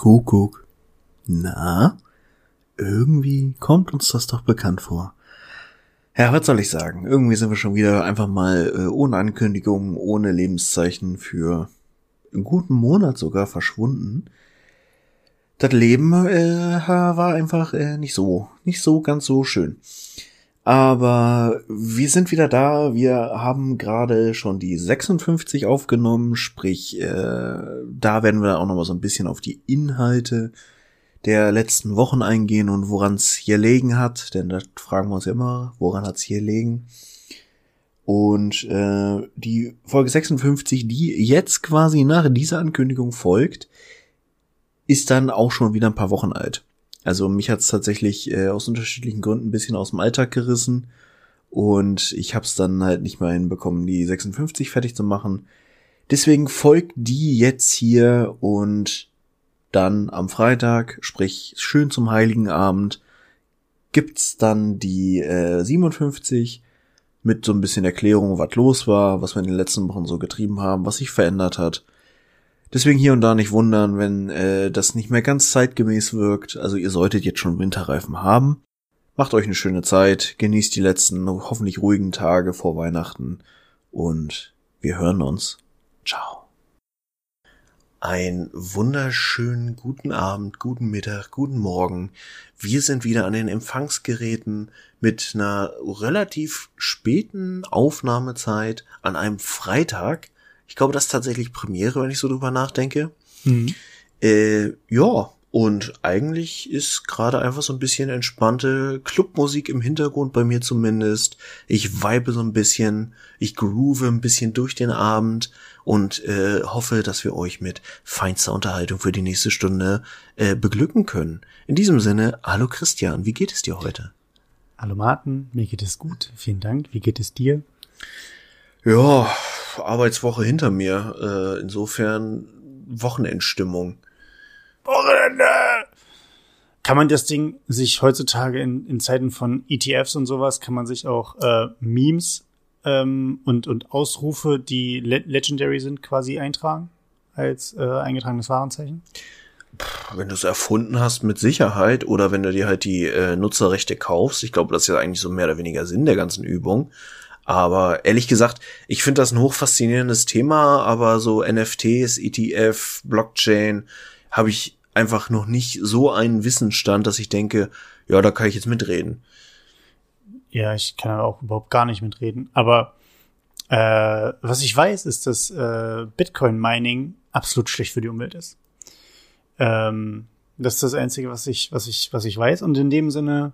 Kuckuck. Na, irgendwie kommt uns das doch bekannt vor. Ja, was soll ich sagen? Irgendwie sind wir schon wieder einfach mal äh, ohne Ankündigung, ohne Lebenszeichen für einen guten Monat sogar verschwunden. Das Leben äh, war einfach äh, nicht so, nicht so ganz so schön. Aber wir sind wieder da. Wir haben gerade schon die 56 aufgenommen, sprich, äh, da werden wir auch noch mal so ein bisschen auf die Inhalte der letzten Wochen eingehen und woran es hier liegen hat, denn das fragen wir uns immer, woran hat es hier liegen. Und äh, die Folge 56, die jetzt quasi nach dieser Ankündigung folgt, ist dann auch schon wieder ein paar Wochen alt. Also mich hat es tatsächlich äh, aus unterschiedlichen Gründen ein bisschen aus dem Alltag gerissen und ich habe es dann halt nicht mehr hinbekommen, die 56 fertig zu machen. Deswegen folgt die jetzt hier und dann am Freitag, sprich schön zum Heiligen Abend, gibt's dann die äh, 57 mit so ein bisschen Erklärung, was los war, was wir in den letzten Wochen so getrieben haben, was sich verändert hat. Deswegen hier und da nicht wundern, wenn äh, das nicht mehr ganz zeitgemäß wirkt. Also ihr solltet jetzt schon Winterreifen haben. Macht euch eine schöne Zeit, genießt die letzten hoffentlich ruhigen Tage vor Weihnachten und wir hören uns. Ciao. Ein wunderschönen guten Abend, guten Mittag, guten Morgen. Wir sind wieder an den Empfangsgeräten mit einer relativ späten Aufnahmezeit an einem Freitag. Ich glaube, das ist tatsächlich Premiere, wenn ich so drüber nachdenke. Mhm. Äh, ja, und eigentlich ist gerade einfach so ein bisschen entspannte Clubmusik im Hintergrund bei mir zumindest. Ich vibe so ein bisschen, ich groove ein bisschen durch den Abend und äh, hoffe, dass wir euch mit feinster Unterhaltung für die nächste Stunde äh, beglücken können. In diesem Sinne, hallo Christian, wie geht es dir heute? Hallo Martin, mir geht es gut, vielen Dank. Wie geht es dir? Ja, Arbeitswoche hinter mir. Äh, insofern Wochenendstimmung. Wochenende! Kann man das Ding sich heutzutage in, in Zeiten von ETFs und sowas, kann man sich auch äh, Memes ähm, und, und Ausrufe, die le legendary sind, quasi eintragen als äh, eingetragenes Warenzeichen? Wenn du es erfunden hast, mit Sicherheit, oder wenn du dir halt die äh, Nutzerrechte kaufst, ich glaube, das ist ja eigentlich so mehr oder weniger Sinn der ganzen Übung. Aber ehrlich gesagt, ich finde das ein hochfaszinierendes Thema, aber so NFTs, ETF, Blockchain, habe ich einfach noch nicht so einen Wissensstand, dass ich denke, ja, da kann ich jetzt mitreden. Ja, ich kann auch überhaupt gar nicht mitreden. Aber äh, was ich weiß, ist, dass äh, Bitcoin-Mining absolut schlecht für die Umwelt ist. Ähm, das ist das Einzige, was ich, was ich, was ich weiß. Und in dem Sinne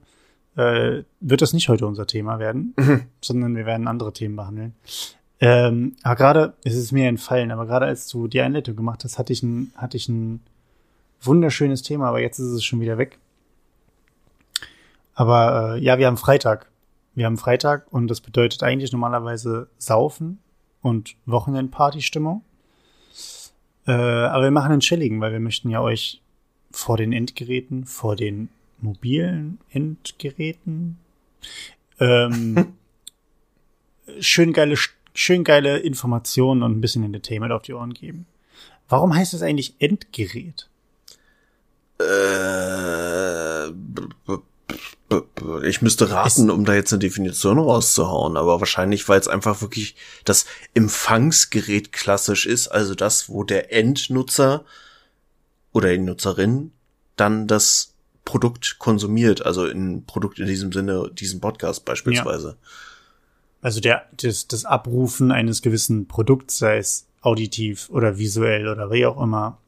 äh, wird das nicht heute unser Thema werden, mhm. sondern wir werden andere Themen behandeln. Ähm, aber gerade, es ist mir entfallen, aber gerade als du die Einleitung gemacht hast, hatte ich ein, hatte ich ein wunderschönes Thema, aber jetzt ist es schon wieder weg. Aber äh, ja, wir haben Freitag. Wir haben Freitag und das bedeutet eigentlich normalerweise Saufen und Wochenendparty-Stimmung. Äh, aber wir machen einen chilligen, weil wir möchten ja euch vor den Endgeräten, vor den mobilen Endgeräten ähm, schön geile, schön geile Informationen und ein bisschen Entertainment auf die Ohren geben. Warum heißt es eigentlich Endgerät? Äh, ich müsste raten, um da jetzt eine Definition rauszuhauen, aber wahrscheinlich, weil es einfach wirklich das Empfangsgerät klassisch ist, also das, wo der Endnutzer oder die Nutzerin dann das Produkt konsumiert, also ein Produkt in diesem Sinne, diesen Podcast beispielsweise. Ja. Also der, das, das Abrufen eines gewissen Produkts, sei es auditiv oder visuell oder wie auch immer,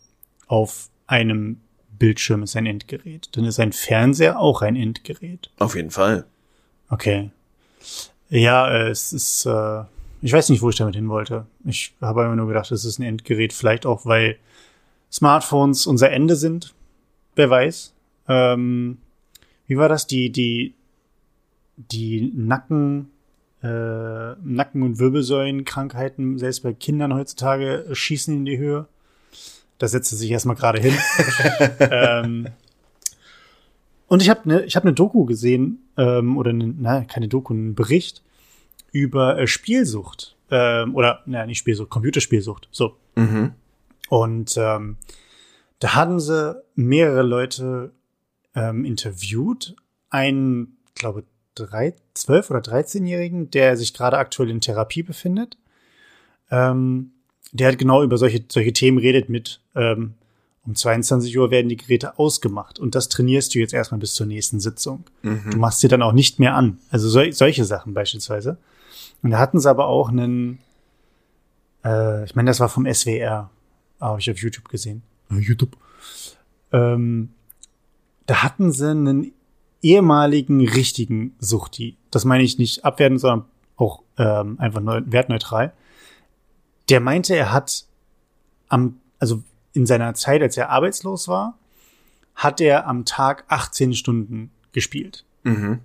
auf einem Bildschirm ist ein Endgerät. Dann ist ein Fernseher auch ein Endgerät. Auf jeden Fall. Okay. Ja, äh, es ist, äh, ich weiß nicht, wo ich damit hin wollte. Ich habe immer nur gedacht, es ist ein Endgerät, vielleicht auch, weil Smartphones unser Ende sind. Wer weiß. Ähm, wie war das? Die, die, die Nacken, äh, Nacken- und Wirbelsäulenkrankheiten, selbst bei Kindern heutzutage, schießen in die Höhe. Da setzt er sich erstmal gerade hin. ähm, und ich habe eine ich hab ne Doku gesehen, ähm, oder ne, na, keine Doku, einen Bericht über äh, Spielsucht. Ähm, oder, naja, nicht Spielsucht, Computerspielsucht. So. Mhm. Und ähm, Da hatten sie mehrere Leute ähm, interviewt. Einen, glaube drei, zwölf oder 13-Jährigen, der sich gerade aktuell in Therapie befindet. Ähm, der hat genau über solche, solche Themen redet mit, ähm, um 22 Uhr werden die Geräte ausgemacht und das trainierst du jetzt erstmal bis zur nächsten Sitzung. Mhm. Du machst sie dann auch nicht mehr an. Also sol solche Sachen beispielsweise. Und da hatten sie aber auch einen, äh, ich meine, das war vom SWR, habe ich auf YouTube gesehen. YouTube. Ähm, da hatten sie einen ehemaligen richtigen Suchti. Das meine ich nicht abwertend, sondern auch ähm, einfach neu, wertneutral. Der meinte, er hat am, also in seiner Zeit, als er arbeitslos war, hat er am Tag 18 Stunden gespielt. Mhm.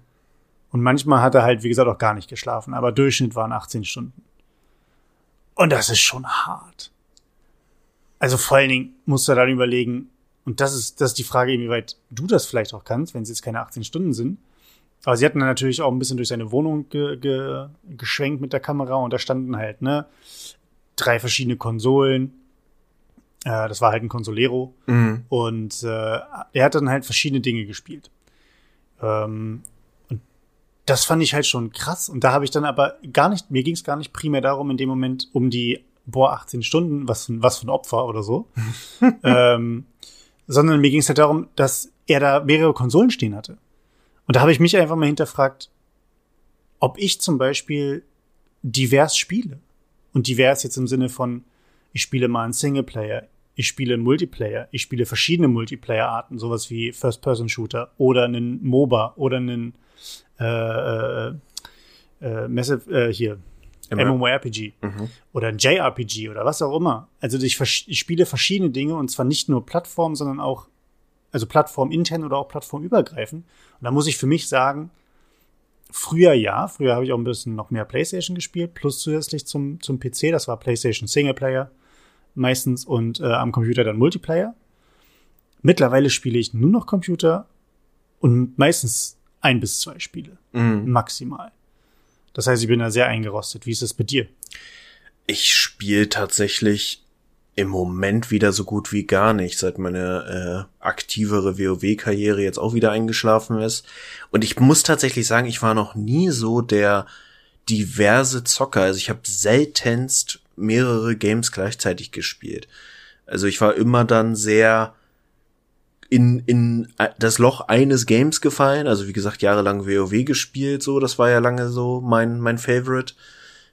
Und manchmal hat er halt, wie gesagt, auch gar nicht geschlafen, aber Durchschnitt waren 18 Stunden. Und das ist schon hart. Also vor allen Dingen musst du dann überlegen, und das ist, das ist die Frage, inwieweit du das vielleicht auch kannst, wenn es jetzt keine 18 Stunden sind. Aber sie hatten dann natürlich auch ein bisschen durch seine Wohnung ge ge geschwenkt mit der Kamera und da standen halt, ne, drei verschiedene Konsolen. Äh, das war halt ein Consolero. Mhm. Und äh, er hat dann halt verschiedene Dinge gespielt. Ähm, und das fand ich halt schon krass. Und da habe ich dann aber gar nicht, mir ging es gar nicht primär darum, in dem Moment um die, boah, 18 Stunden, was, was für ein Opfer oder so. ähm, sondern mir ging es halt darum, dass er da mehrere Konsolen stehen hatte. Und da habe ich mich einfach mal hinterfragt, ob ich zum Beispiel divers spiele. Und divers jetzt im Sinne von, ich spiele mal einen Singleplayer, ich spiele einen Multiplayer, ich spiele verschiedene Multiplayer-Arten, sowas wie First-Person-Shooter oder einen MOBA oder einen äh, äh, äh, Massive, äh, hier, MMORPG mhm. oder ein JRPG oder was auch immer. Also ich, ich spiele verschiedene Dinge und zwar nicht nur Plattform, sondern auch, also Plattform intern oder auch plattformübergreifend. Und da muss ich für mich sagen, früher ja, früher habe ich auch ein bisschen noch mehr PlayStation gespielt, plus zusätzlich zum, zum PC, das war PlayStation Singleplayer meistens und äh, am Computer dann Multiplayer. Mittlerweile spiele ich nur noch Computer und meistens ein bis zwei Spiele. Mhm. Maximal. Das heißt, ich bin da sehr eingerostet. Wie ist es bei dir? Ich spiele tatsächlich im Moment wieder so gut wie gar nicht, seit meine äh, aktivere WoW-Karriere jetzt auch wieder eingeschlafen ist. Und ich muss tatsächlich sagen, ich war noch nie so der diverse Zocker. Also ich habe seltenst mehrere Games gleichzeitig gespielt. Also ich war immer dann sehr in, in das Loch eines Games gefallen. Also wie gesagt, jahrelang WoW gespielt, so, das war ja lange so mein, mein Favorite.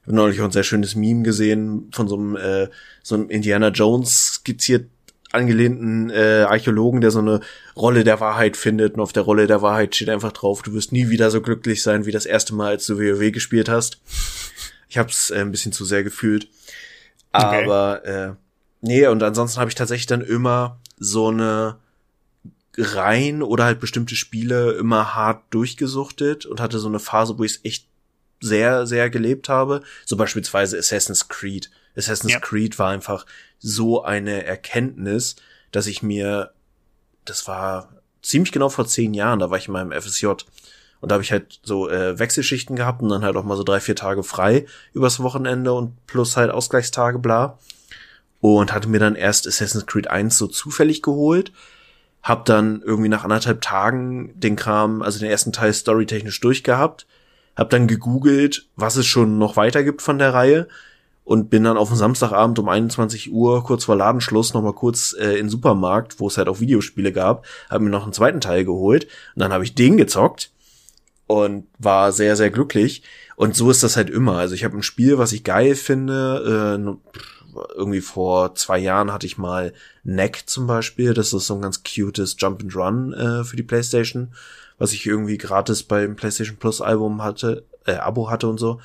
Ich habe neulich auch ein sehr schönes Meme gesehen von so einem, äh, so einem Indiana Jones skizziert angelehnten äh, Archäologen, der so eine Rolle der Wahrheit findet und auf der Rolle der Wahrheit steht einfach drauf, du wirst nie wieder so glücklich sein wie das erste Mal, als du WoW gespielt hast. Ich hab's äh, ein bisschen zu sehr gefühlt. Aber okay. äh, nee, und ansonsten habe ich tatsächlich dann immer so eine rein oder halt bestimmte Spiele immer hart durchgesuchtet und hatte so eine Phase, wo ich es echt sehr, sehr gelebt habe. So beispielsweise Assassin's Creed. Assassin's ja. Creed war einfach so eine Erkenntnis, dass ich mir, das war ziemlich genau vor zehn Jahren, da war ich in meinem FSJ. Und da habe ich halt so äh, Wechselschichten gehabt und dann halt auch mal so drei, vier Tage frei übers Wochenende und plus halt Ausgleichstage, bla. Und hatte mir dann erst Assassin's Creed 1 so zufällig geholt hab dann irgendwie nach anderthalb Tagen den Kram, also den ersten Teil storytechnisch durchgehabt, hab dann gegoogelt, was es schon noch weiter gibt von der Reihe und bin dann auf dem Samstagabend um 21 Uhr kurz vor Ladenschluss noch mal kurz äh, in den Supermarkt, wo es halt auch Videospiele gab, hab mir noch einen zweiten Teil geholt und dann habe ich den gezockt und war sehr sehr glücklich und so ist das halt immer. Also ich habe ein Spiel, was ich geil finde, äh, irgendwie vor zwei Jahren hatte ich mal Neck zum Beispiel. Das ist so ein ganz cutes Jump and Run äh, für die PlayStation, was ich irgendwie gratis beim PlayStation Plus Album hatte, äh, Abo hatte und so.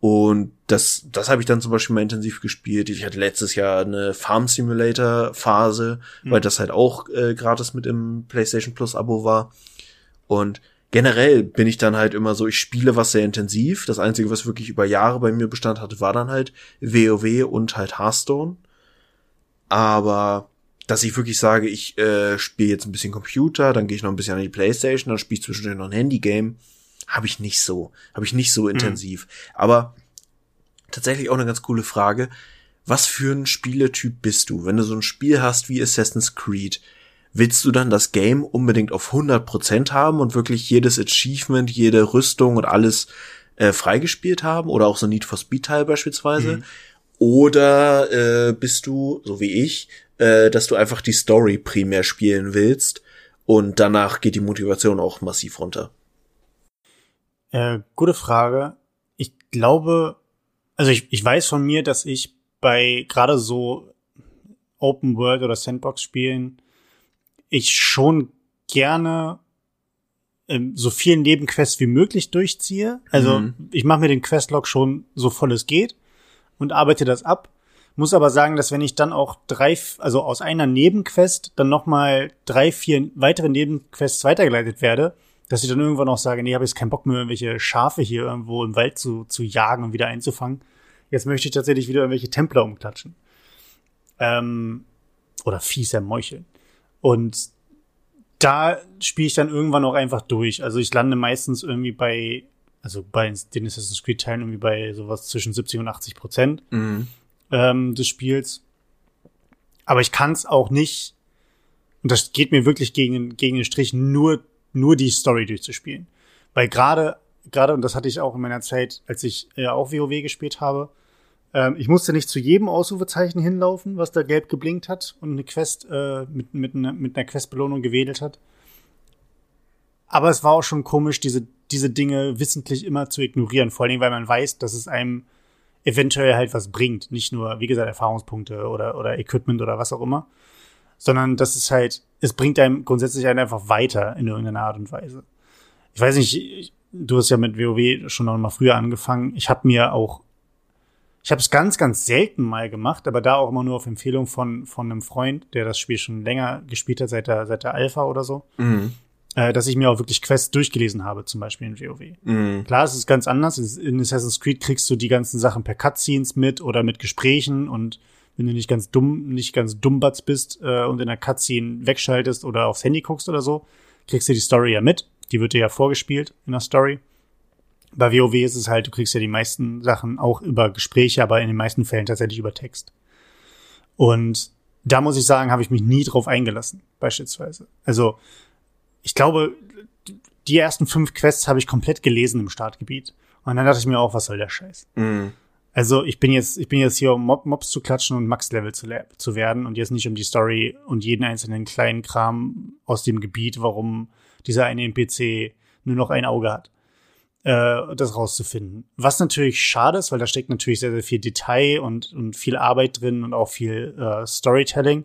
Und das, das habe ich dann zum Beispiel mal intensiv gespielt. Ich hatte letztes Jahr eine Farm Simulator Phase, mhm. weil das halt auch äh, gratis mit im PlayStation Plus Abo war. Und generell bin ich dann halt immer so, ich spiele was sehr intensiv. Das Einzige, was wirklich über Jahre bei mir Bestand hatte, war dann halt WoW und halt Hearthstone. Aber dass ich wirklich sage, ich äh, spiele jetzt ein bisschen Computer, dann gehe ich noch ein bisschen an die Playstation, dann spiele ich zwischendurch noch ein Handygame, habe ich nicht so, habe ich nicht so mhm. intensiv. Aber tatsächlich auch eine ganz coole Frage. was für ein Spieletyp bist du? Wenn du so ein Spiel hast wie Assassin's Creed, willst du dann das Game unbedingt auf 100% haben und wirklich jedes Achievement, jede Rüstung und alles äh, freigespielt haben oder auch so Need for Speed Teil beispielsweise? Mhm. Oder äh, bist du, so wie ich, äh, dass du einfach die Story primär spielen willst und danach geht die Motivation auch massiv runter? Äh, gute Frage. Ich glaube, also ich, ich weiß von mir, dass ich bei gerade so Open World oder Sandbox Spielen ich schon gerne ähm, so viel Nebenquests wie möglich durchziehe. Also mhm. ich mache mir den Questlog schon so voll es geht und arbeite das ab. Muss aber sagen, dass wenn ich dann auch drei, also aus einer Nebenquest dann noch mal drei, vier weitere Nebenquests weitergeleitet werde, dass ich dann irgendwann auch sage, nee, habe ich keinen Bock mehr, irgendwelche Schafe hier irgendwo im Wald zu, zu jagen und wieder einzufangen. Jetzt möchte ich tatsächlich wieder irgendwelche Templer umklatschen. Ähm, oder fieser Meucheln. Und da spiele ich dann irgendwann auch einfach durch. Also ich lande meistens irgendwie bei, also bei den Assassin's Creed Teilen irgendwie bei sowas zwischen 70 und 80 Prozent mhm. ähm, des Spiels. Aber ich kann es auch nicht, und das geht mir wirklich gegen, gegen den Strich, nur, nur die Story durchzuspielen. Weil gerade, gerade, und das hatte ich auch in meiner Zeit, als ich ja äh, auch WoW gespielt habe, ähm, ich musste nicht zu jedem Ausrufezeichen hinlaufen, was da gelb geblinkt hat und eine Quest äh, mit, mit, ne, mit einer Questbelohnung gewedelt hat. Aber es war auch schon komisch, diese, diese Dinge wissentlich immer zu ignorieren. Vor Dingen, weil man weiß, dass es einem eventuell halt was bringt. Nicht nur, wie gesagt, Erfahrungspunkte oder, oder Equipment oder was auch immer. Sondern dass es halt, es bringt einem grundsätzlich einen einfach weiter in irgendeiner Art und Weise. Ich weiß nicht, ich, du hast ja mit WoW schon noch mal früher angefangen. Ich habe mir auch ich habe es ganz, ganz selten mal gemacht, aber da auch immer nur auf Empfehlung von, von einem Freund, der das Spiel schon länger gespielt hat, seit der, seit der Alpha oder so. Mhm. Äh, dass ich mir auch wirklich Quests durchgelesen habe, zum Beispiel in WoW. Mhm. Klar, es ist ganz anders. In Assassin's Creed kriegst du die ganzen Sachen per Cutscenes mit oder mit Gesprächen und wenn du nicht ganz dumm, nicht ganz dummbatz bist äh, und in der Cutscene wegschaltest oder aufs Handy guckst oder so, kriegst du die Story ja mit. Die wird dir ja vorgespielt in der Story bei WoW ist es halt, du kriegst ja die meisten Sachen auch über Gespräche, aber in den meisten Fällen tatsächlich über Text. Und da muss ich sagen, habe ich mich nie drauf eingelassen, beispielsweise. Also, ich glaube, die ersten fünf Quests habe ich komplett gelesen im Startgebiet. Und dann dachte ich mir auch, was soll der Scheiß? Mhm. Also, ich bin jetzt, ich bin jetzt hier, um Mob Mobs zu klatschen und Max-Level zu, zu werden und jetzt nicht um die Story und jeden einzelnen kleinen Kram aus dem Gebiet, warum dieser eine NPC nur noch ein Auge hat äh, das rauszufinden. Was natürlich schade ist, weil da steckt natürlich sehr, sehr viel Detail und, und viel Arbeit drin und auch viel äh, Storytelling.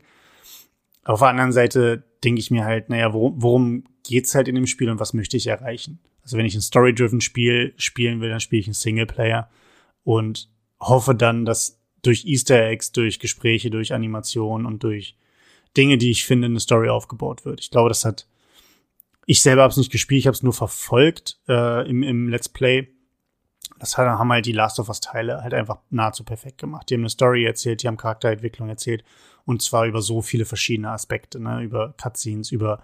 Auf der anderen Seite denke ich mir halt, naja, worum, worum geht's halt in dem Spiel und was möchte ich erreichen? Also wenn ich ein Story-driven Spiel spielen will, dann spiele ich einen Singleplayer und hoffe dann, dass durch Easter Eggs, durch Gespräche, durch Animationen und durch Dinge, die ich finde, eine Story aufgebaut wird. Ich glaube, das hat ich selber habe es nicht gespielt, ich habe es nur verfolgt äh, im, im Let's Play. Das haben halt die Last of Us Teile halt einfach nahezu perfekt gemacht. Die haben eine Story erzählt, die haben Charakterentwicklung erzählt und zwar über so viele verschiedene Aspekte, ne? über Cutscenes, über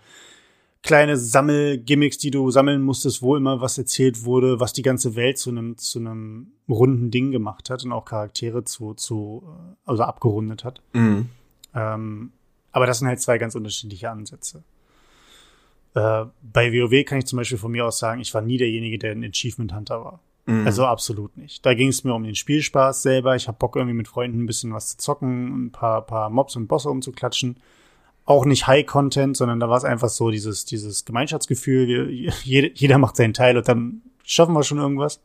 kleine Sammelgimmicks, die du sammeln musstest, wo immer was erzählt wurde, was die ganze Welt zu einem zu einem runden Ding gemacht hat und auch Charaktere zu zu äh, also abgerundet hat. Mhm. Ähm, aber das sind halt zwei ganz unterschiedliche Ansätze. Äh, bei WoW kann ich zum Beispiel von mir aus sagen, ich war nie derjenige, der ein Achievement Hunter war. Mhm. Also absolut nicht. Da ging es mir um den Spielspaß selber. Ich habe Bock irgendwie mit Freunden ein bisschen was zu zocken, ein paar, paar Mobs und Bosse umzuklatschen. Auch nicht High Content, sondern da war es einfach so dieses, dieses Gemeinschaftsgefühl. Jeder, jeder macht seinen Teil und dann schaffen wir schon irgendwas.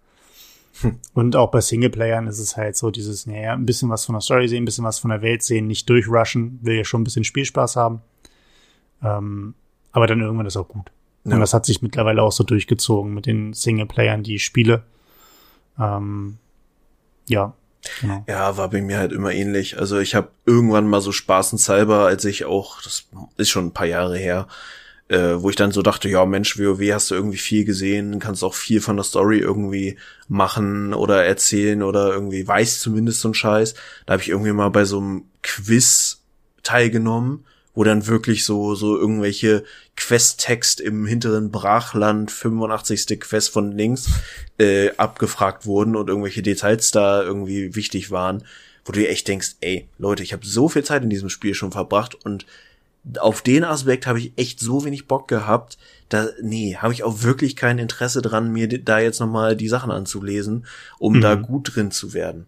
Hm. Und auch bei Singleplayern ist es halt so dieses, naja, ein bisschen was von der Story sehen, ein bisschen was von der Welt sehen, nicht durchrushen, will ja schon ein bisschen Spielspaß haben. Ähm, aber dann irgendwann ist auch gut. Ja. Und das hat sich mittlerweile auch so durchgezogen mit den Singleplayern, die ich spiele. Ähm, ja. Genau. Ja, war bei mir halt immer ähnlich. Also ich habe irgendwann mal so spaßenshalber, als ich auch, das ist schon ein paar Jahre her, äh, wo ich dann so dachte, ja Mensch, WoW hast du irgendwie viel gesehen, kannst auch viel von der Story irgendwie machen oder erzählen oder irgendwie weiß zumindest so ein Scheiß. Da habe ich irgendwie mal bei so einem Quiz teilgenommen wo dann wirklich so, so irgendwelche Quest-Text im hinteren Brachland, 85. Quest von links, äh, abgefragt wurden und irgendwelche Details da irgendwie wichtig waren, wo du dir echt denkst, ey, Leute, ich habe so viel Zeit in diesem Spiel schon verbracht und auf den Aspekt habe ich echt so wenig Bock gehabt, da nee, habe ich auch wirklich kein Interesse dran, mir da jetzt noch mal die Sachen anzulesen, um mhm. da gut drin zu werden.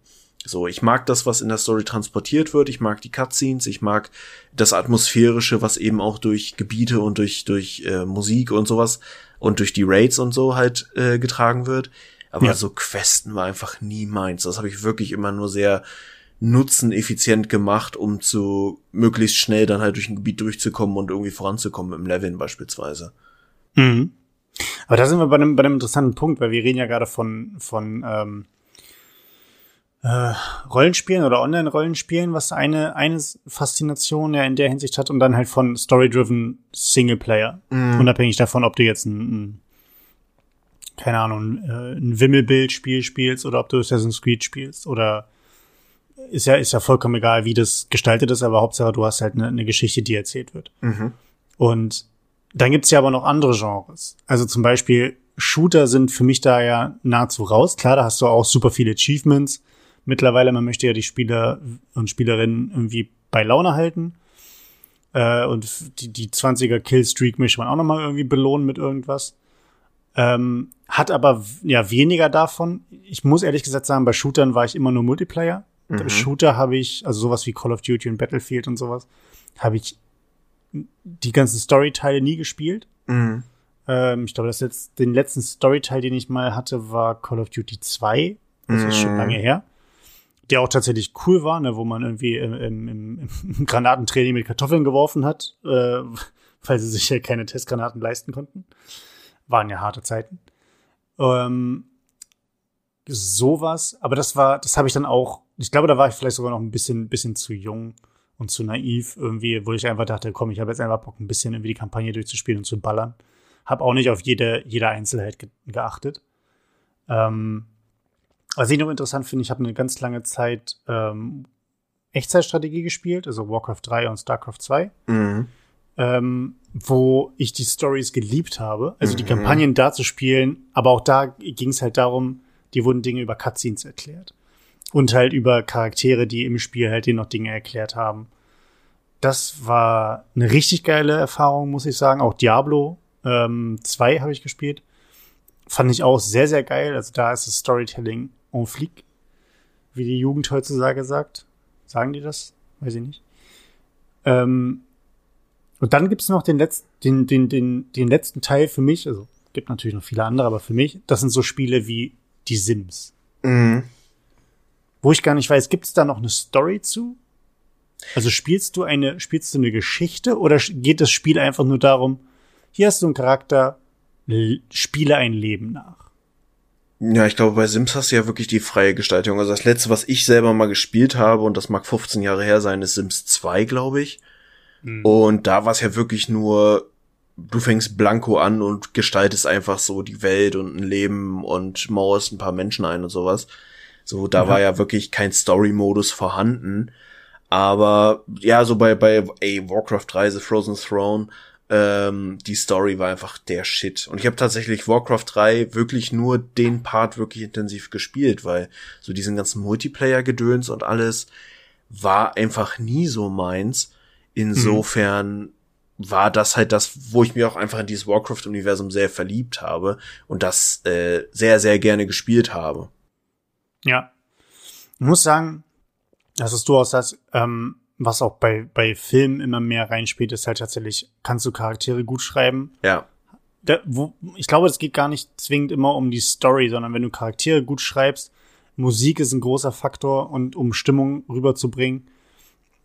So, ich mag das, was in der Story transportiert wird. Ich mag die Cutscenes. Ich mag das Atmosphärische, was eben auch durch Gebiete und durch, durch äh, Musik und sowas und durch die Raids und so halt äh, getragen wird. Aber ja. so Questen war einfach nie meins. Das habe ich wirklich immer nur sehr nutzeneffizient gemacht, um zu möglichst schnell dann halt durch ein Gebiet durchzukommen und irgendwie voranzukommen im Leveln beispielsweise. Mhm. Aber da sind wir bei einem, bei einem interessanten Punkt, weil wir reden ja gerade von, von ähm, äh, Rollenspielen oder Online-Rollenspielen, was eine, eine Faszination ja in der Hinsicht hat und dann halt von Story-Driven Singleplayer. Mm. Unabhängig davon, ob du jetzt ein, ein keine Ahnung, äh, ein Wimmelbild-Spiel spielst oder ob du Assassin's Creed spielst oder ist ja, ist ja vollkommen egal, wie das gestaltet ist, aber Hauptsache du hast halt eine, eine Geschichte, die erzählt wird. Mhm. Und dann gibt's ja aber noch andere Genres. Also zum Beispiel Shooter sind für mich da ja nahezu raus. Klar, da hast du auch super viele Achievements mittlerweile, man möchte ja die Spieler und Spielerinnen irgendwie bei Laune halten. Äh, und die, die 20er Killstreak möchte man auch nochmal irgendwie belohnen mit irgendwas. Ähm, hat aber ja weniger davon. Ich muss ehrlich gesagt sagen, bei Shootern war ich immer nur Multiplayer. Mhm. Shooter habe ich, also sowas wie Call of Duty und Battlefield und sowas, habe ich die ganzen Storyteile nie gespielt. Mhm. Ähm, ich glaube, das jetzt den letzten Storyteil, den ich mal hatte, war Call of Duty 2. Das mhm. ist schon lange her der auch tatsächlich cool war, ne, wo man irgendwie im, im, im, Granatentraining mit Kartoffeln geworfen hat, äh, weil sie sich ja keine Testgranaten leisten konnten. Waren ja harte Zeiten. Ähm, sowas, aber das war, das habe ich dann auch, ich glaube, da war ich vielleicht sogar noch ein bisschen, bisschen zu jung und zu naiv irgendwie, wo ich einfach dachte, komm, ich habe jetzt einfach Bock, ein bisschen irgendwie die Kampagne durchzuspielen und zu ballern. Hab auch nicht auf jede, jede Einzelheit ge geachtet. Ähm, was ich noch interessant finde, ich habe eine ganz lange Zeit ähm, Echtzeitstrategie gespielt, also Warcraft 3 und StarCraft 2, mhm. ähm, wo ich die Stories geliebt habe, also mhm. die Kampagnen da zu spielen, aber auch da ging es halt darum, die wurden Dinge über Cutscenes erklärt. Und halt über Charaktere, die im Spiel halt dir noch Dinge erklärt haben. Das war eine richtig geile Erfahrung, muss ich sagen. Auch Diablo ähm, 2 habe ich gespielt. Fand ich auch sehr, sehr geil. Also da ist das Storytelling en flic, wie die Jugend heutzutage sagt. Sagen die das? Weiß ich nicht. Ähm, und dann gibt's noch den letzten, den, den, den, den letzten Teil für mich, also gibt natürlich noch viele andere, aber für mich, das sind so Spiele wie die Sims. Mhm. Wo ich gar nicht weiß, gibt's da noch eine Story zu? Also spielst du eine, spielst du eine Geschichte oder geht das Spiel einfach nur darum, hier hast du einen Charakter, spiele ein Leben nach? Ja, ich glaube, bei Sims hast du ja wirklich die freie Gestaltung. Also das letzte, was ich selber mal gespielt habe, und das mag 15 Jahre her sein, ist Sims 2, glaube ich. Mhm. Und da war es ja wirklich nur, du fängst blanko an und gestaltest einfach so die Welt und ein Leben und mauerst ein paar Menschen ein und sowas. So, da ja. war ja wirklich kein Story-Modus vorhanden. Aber ja, so bei, bei ey, Warcraft 3, The Frozen Throne, ähm, die Story war einfach der Shit. Und ich habe tatsächlich Warcraft 3 wirklich nur den Part wirklich intensiv gespielt, weil so diesen ganzen Multiplayer-Gedöns und alles war einfach nie so meins. Insofern mhm. war das halt das, wo ich mir auch einfach in dieses Warcraft-Universum sehr verliebt habe und das äh, sehr, sehr gerne gespielt habe. Ja. Ich muss sagen, dass es durchaus das, ähm, was auch bei, bei Filmen immer mehr reinspielt, ist halt tatsächlich, kannst du Charaktere gut schreiben? Ja. Da, wo, ich glaube, es geht gar nicht zwingend immer um die Story, sondern wenn du Charaktere gut schreibst, Musik ist ein großer Faktor und um Stimmung rüberzubringen.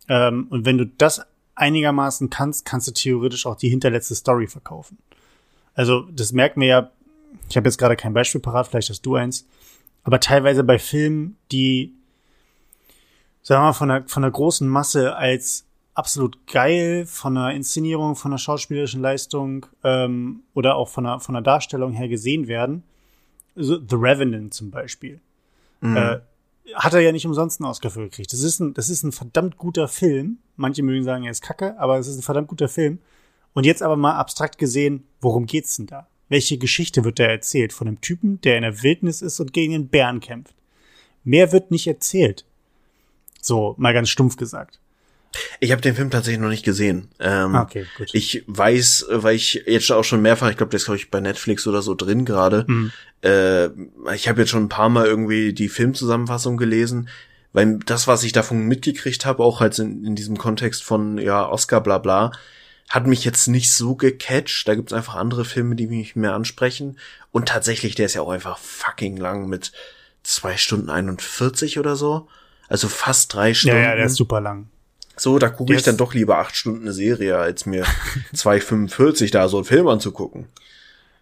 Ähm, und wenn du das einigermaßen kannst, kannst du theoretisch auch die hinterletzte Story verkaufen. Also, das merkt mir ja, ich habe jetzt gerade kein Beispiel parat, vielleicht hast du eins, aber teilweise bei Filmen, die sagen wir mal, von der, von der großen Masse als absolut geil, von der Inszenierung, von der schauspielerischen Leistung ähm, oder auch von der, von der Darstellung her gesehen werden. Also The Revenant zum Beispiel. Mhm. Äh, hat er ja nicht umsonst einen Oscar für gekriegt. Das ist ein, das ist ein verdammt guter Film. Manche mögen sagen, er ist kacke, aber es ist ein verdammt guter Film. Und jetzt aber mal abstrakt gesehen, worum geht's denn da? Welche Geschichte wird da erzählt? Von einem Typen, der in der Wildnis ist und gegen den Bären kämpft. Mehr wird nicht erzählt So, mal ganz stumpf gesagt. Ich habe den Film tatsächlich noch nicht gesehen. Ähm, Okay, gut. Ich weiß, weil ich jetzt auch schon mehrfach, ich glaube, das ist glaube ich bei Netflix oder so drin gerade. Mhm. Äh, ich habe jetzt schon ein paar Mal irgendwie die Filmzusammenfassung gelesen, weil das, was ich davon mitgekriegt habe, auch halt in, in diesem Kontext von ja Oscar bla bla, hat mich jetzt nicht so gecatcht. Da gibt's einfach andere Filme, die mich mehr ansprechen. Und tatsächlich, der ist ja auch einfach fucking lang mit zwei Stunden 41 oder so. Also fast drei Stunden. ja, ja, der ist super lang. So, da gucke ich dann doch lieber acht Stunden eine Serie, als mir 2,45 da so einen Film anzugucken.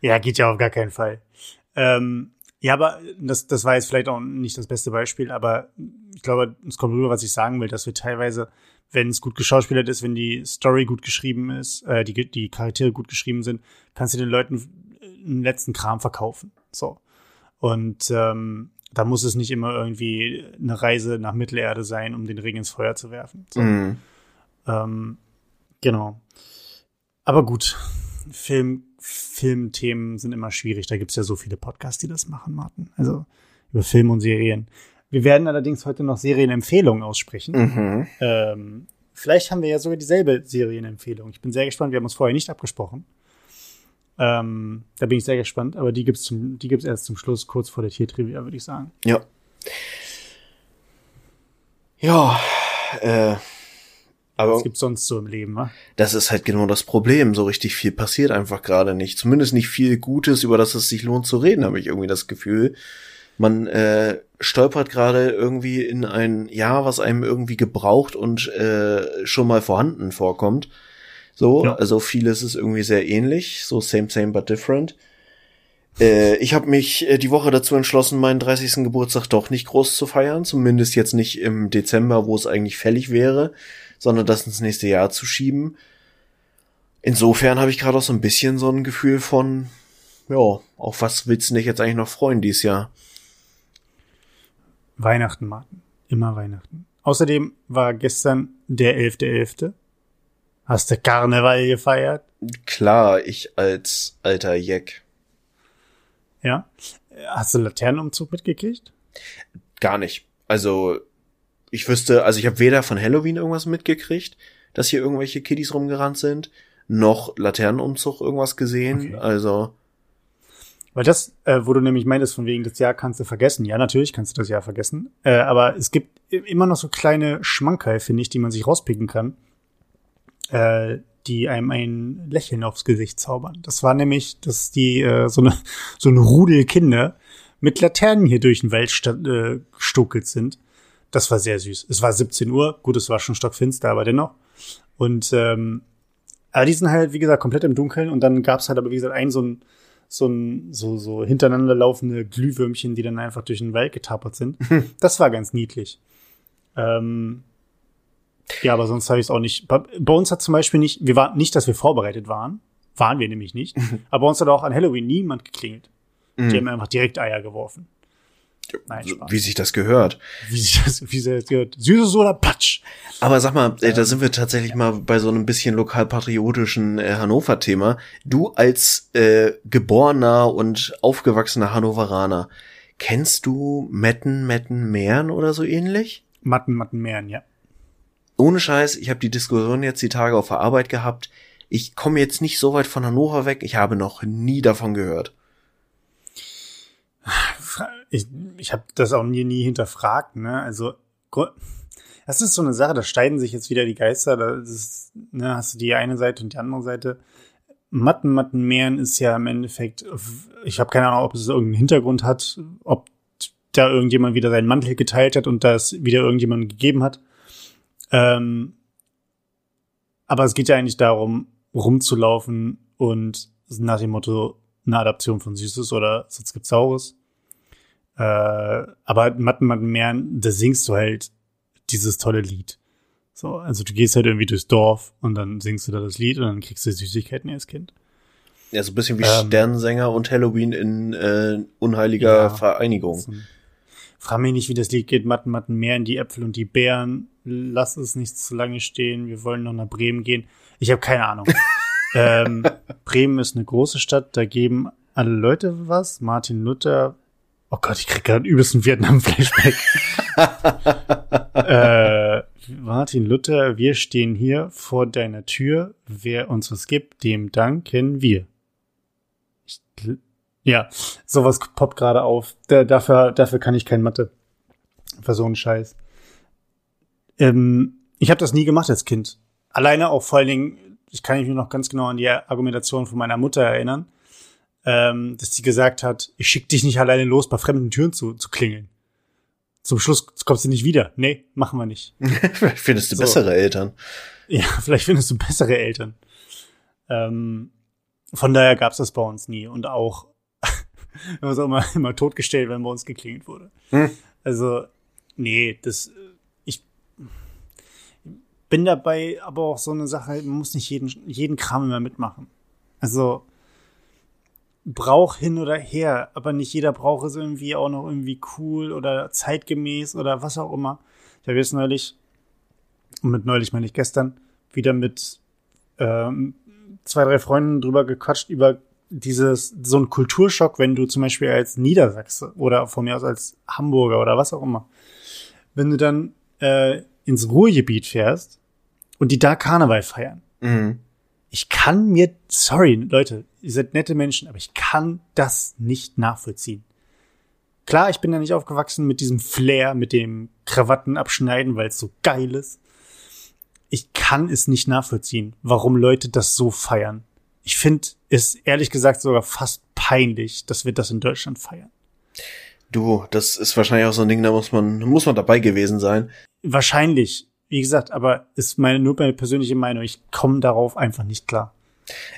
Ja, geht ja auf gar keinen Fall. Ähm, ja, aber das, das war jetzt vielleicht auch nicht das beste Beispiel, aber ich glaube, es kommt rüber, was ich sagen will, dass wir teilweise, wenn es gut geschauspielert ist, wenn die Story gut geschrieben ist, äh, die, die Charaktere gut geschrieben sind, kannst du den Leuten einen letzten Kram verkaufen. So. Und ähm, da muss es nicht immer irgendwie eine Reise nach Mittelerde sein, um den Ring ins Feuer zu werfen. So. Mhm. Ähm, genau. Aber gut, Film, Filmthemen sind immer schwierig. Da gibt's ja so viele Podcasts, die das machen, Martin. Also über Film und Serien. Wir werden allerdings heute noch Serienempfehlungen aussprechen. Mhm. Ähm, vielleicht haben wir ja sogar dieselbe Serienempfehlung. Ich bin sehr gespannt. Wir haben uns vorher nicht abgesprochen. Ähm, da bin ich sehr gespannt. Aber die gibt's zum, die gibt's erst zum Schluss, kurz vor der Tiertrivia, würde ich sagen. Ja. Ja, äh, aber Was gibt's sonst so im Leben, wa? das ist halt genau das Problem. So richtig viel passiert einfach gerade nicht. Zumindest nicht viel Gutes, über das es sich lohnt zu reden, habe ich irgendwie das Gefühl. Man äh, stolpert gerade irgendwie in ein Jahr, was einem irgendwie gebraucht und äh, schon mal vorhanden vorkommt. So, Ja. also vieles ist irgendwie sehr ähnlich, so same, same, but different. Äh, ich habe mich äh, die Woche dazu entschlossen, meinen 30. Geburtstag doch nicht groß zu feiern, zumindest jetzt nicht im Dezember, wo es eigentlich fällig wäre, sondern das ins nächste Jahr zu schieben. Insofern habe ich gerade auch so ein bisschen so ein Gefühl von, ja, auf was willst du dich jetzt eigentlich noch freuen dieses Jahr? Weihnachten, Martin. Immer Weihnachten. Außerdem war gestern der 11.11. Hast du Karneval gefeiert? Klar, ich als alter Jack. Ja. Hast du Laternenumzug mitgekriegt? Gar nicht. Also, ich wüsste, also ich habe weder von Halloween irgendwas mitgekriegt, dass hier irgendwelche Kiddies rumgerannt sind, noch Laternenumzug irgendwas gesehen. Okay. Also, Weil das, äh, wo du nämlich meintest, von wegen das Jahr kannst du vergessen. Ja, natürlich kannst du das Jahr vergessen. Äh, aber es gibt immer noch so kleine Schmankerl, finde ich, die man sich rauspicken kann, äh, die einem ein Lächeln aufs Gesicht zaubern. Das war nämlich, dass die äh, so eine so ein Rudel Kinder mit Laternen hier durch den Wald äh, gestuckelt sind. Das war sehr süß. Es war 17 Uhr, gut, es war schon stockfinster, aber dennoch. Und ähm, aber die sind halt, wie gesagt, komplett im Dunkeln und dann gab's halt aber, wie gesagt, ein so ein so ein so so hintereinander laufende Glühwürmchen, die dann einfach durch den Wald getapert sind. Das war ganz niedlich. Ähm, ja, aber sonst habe ich es auch nicht. Bei, uns hat zum Beispiel nicht, wir waren nicht, dass wir vorbereitet waren, waren wir nämlich nicht. aber bei uns hat auch an Halloween niemand geklingelt. Die haben einfach direkt Eier geworfen. Nein, Spaß. wie sich das gehört. Wie sich das, wie sich das gehört. Süßes oder Patsch? Aber sag mal, äh, da sind wir tatsächlich mal bei so einem bisschen lokalpatriotischen äh, Hannover-Thema. Du als äh, geborener und aufgewachsener Hannoveraner, kennst du Metten, Metten, Meeren oder so ähnlich? Matten, Matten, Meeren, ja. Ohne Scheiß, ich habe die Diskussion jetzt die Tage auf der Arbeit gehabt. Ich komme jetzt nicht so weit von Hannover weg. Ich habe noch nie davon gehört. Ich, ich habe das auch nie, nie hinterfragt, ne? Also, das ist so eine Sache, da steigen sich jetzt wieder die Geister. Da ne, hast du die eine Seite und die andere Seite. Matten, Matten, Meeren ist ja im Endeffekt, ich habe keine Ahnung, ob es irgendeinen Hintergrund hat, ob da irgendjemand wieder seinen Mantel geteilt hat und das wieder irgendjemand gegeben hat. Ähm, aber es geht ja eigentlich darum, rumzulaufen und nach dem Motto eine Adaption von Süßes oder Saures. Äh, aber Matten, Matten, Meeren, da singst du halt dieses tolle Lied. So, also du gehst halt irgendwie durchs Dorf und dann singst du da das Lied und dann kriegst du Süßigkeiten als Kind. Ja, so ein bisschen wie Ähm. Sternsänger und Halloween in äh, unheiliger Ja. Vereinigung. Ein- Frag mich nicht, wie das Lied geht. Matten, Matten, Meeren, die Äpfel und die Beeren. Lass es nicht zu lange stehen. Wir wollen noch nach Bremen gehen. Ich habe keine Ahnung. ähm, Bremen ist eine große Stadt. Da geben alle Leute was. Martin Luther. Oh Gott, ich krieg gerade übelst einen Vietnam-Flashback. äh, Martin Luther, wir stehen hier vor deiner Tür. Wer uns was gibt, dem danken wir. Ich, ja, sowas poppt gerade auf. Da, dafür, dafür kann ich kein Mathe. Für so einen Scheiß. Ähm, ich habe das nie gemacht als Kind. Alleine auch vor allen Dingen, ich kann mich noch ganz genau an die Argumentation von meiner Mutter erinnern, ähm, dass sie gesagt hat, ich schick dich nicht alleine los, bei fremden Türen zu, zu klingeln. Zum Schluss kommst du nicht wieder. Nee, machen wir nicht. vielleicht findest du so. bessere Eltern. Ja, vielleicht findest du bessere Eltern. Ähm, von daher gab's das bei uns nie. Und auch, wir haben auch immer, immer totgestellt, wenn bei uns geklingelt wurde. Hm. Also, nee, das, ich bin dabei aber auch so eine Sache, man muss nicht jeden, jeden Kram immer mitmachen. Also, Brauch hin oder her, aber nicht jeder Brauch ist irgendwie auch noch irgendwie cool oder zeitgemäß oder was auch immer. Ich habe jetzt neulich, und mit neulich meine ich gestern, wieder mit ähm, zwei, drei Freunden drüber gequatscht, über dieses, so ein Kulturschock, wenn du zum Beispiel als Niedersachse oder von mir aus als Hamburger oder was auch immer, wenn du dann äh, ins Ruhrgebiet fährst und die da Karneval feiern. Mhm ich kann mir, sorry, Leute, ihr seid nette Menschen, aber ich kann das nicht nachvollziehen. Klar, ich bin da nicht aufgewachsen mit diesem Flair, mit dem Krawatten abschneiden, weil es so geil ist. Ich kann es nicht nachvollziehen, warum Leute das so feiern. Ich finde es ehrlich gesagt sogar fast peinlich, dass wir das in Deutschland feiern. Du, das ist wahrscheinlich auch so ein Ding, da muss man, muss man dabei gewesen sein. Wahrscheinlich. Wie gesagt, aber ist meine nur meine persönliche Meinung. Ich komme darauf einfach nicht klar.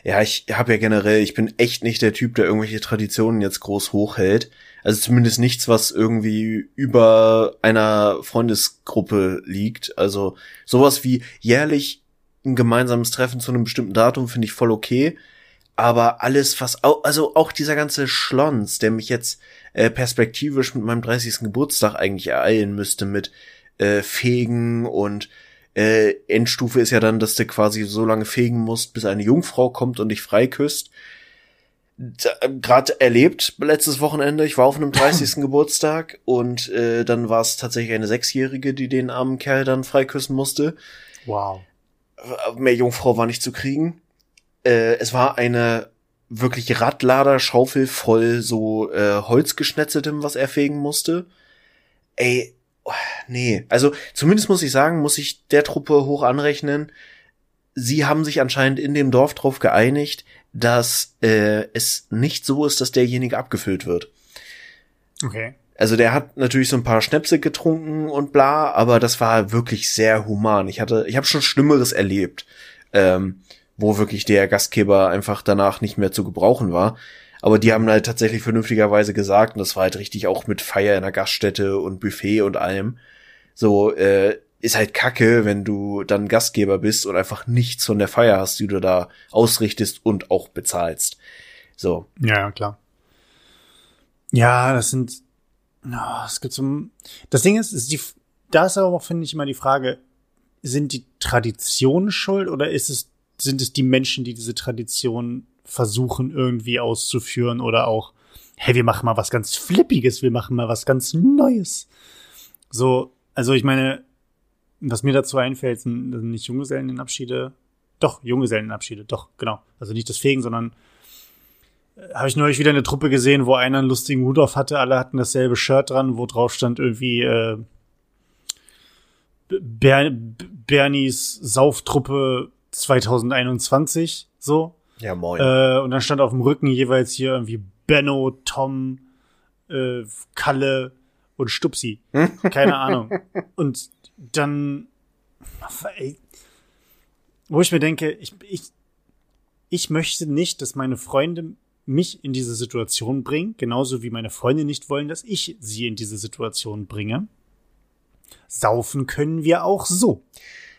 Ja, ich habe ja generell, ich bin echt nicht der Typ, der irgendwelche Traditionen jetzt groß hochhält. Also zumindest nichts, was irgendwie über einer Freundesgruppe liegt. Also sowas wie jährlich ein gemeinsames Treffen zu einem bestimmten Datum finde ich voll okay. Aber alles, was, auch, also auch dieser ganze Schlons, der mich jetzt äh, perspektivisch mit meinem 30. Geburtstag eigentlich ereilen müsste mit, äh, fegen und äh, Endstufe ist ja dann, dass du quasi so lange fegen musst, bis eine Jungfrau kommt und dich freiküsst. Gerade erlebt letztes Wochenende, ich war auf einem 30. Geburtstag und äh, dann war es tatsächlich eine Sechsjährige, die den armen Kerl dann freiküssen musste. Wow. Mehr Jungfrau war nicht zu kriegen. Äh, es war eine wirklich Radlader Schaufel voll so äh, Holzgeschnetzeltem, was er fegen musste. Ey, nee, also zumindest muss ich sagen, muss ich der Truppe hoch anrechnen. Sie haben sich anscheinend in dem Dorf drauf geeinigt, dass äh, es nicht so ist, dass derjenige abgefüllt wird. Okay. Also der hat natürlich so ein paar Schnäpse getrunken und bla, aber das war wirklich sehr human. Ich hatte, ich habe schon Schlimmeres erlebt, ähm, wo wirklich der Gastgeber einfach danach nicht mehr zu gebrauchen war. Aber die haben halt tatsächlich vernünftigerweise gesagt, und das war halt richtig auch mit Feier in der Gaststätte und Buffet und allem. So, äh, ist halt kacke, wenn du dann Gastgeber bist und einfach nichts von der Feier hast, die du da ausrichtest und auch bezahlst. So. Ja, klar. Ja, das sind, oh, es gibt so, das Ding ist, ist die, da ist aber auch, finde ich, immer die Frage, sind die Traditionen schuld oder ist es, sind es die Menschen, die diese Tradition versuchen irgendwie auszuführen oder auch, hey, wir machen mal was ganz Flippiges, wir machen mal was ganz Neues. So, also ich meine, was mir dazu einfällt, sind, sind nicht Junggesellenabschiede, doch, Junggesellenabschiede, doch, genau. Also nicht das Fegen, sondern äh, habe ich neulich wieder eine Truppe gesehen, wo einer einen lustigen Hut auf hatte, alle hatten dasselbe Shirt dran, wo drauf stand irgendwie äh, Ber Bernies Sauftruppe 2021, so. Ja, moin. Äh, und dann stand auf dem Rücken jeweils hier irgendwie Benno, Tom, äh, Kalle und Stupsi. Keine Ahnung. Und dann, ey, wo ich mir denke, ich, ich, ich möchte nicht, dass meine Freunde mich in diese Situation bringen, genauso wie meine Freunde nicht wollen, dass ich sie in diese Situation bringe. Saufen können wir auch so.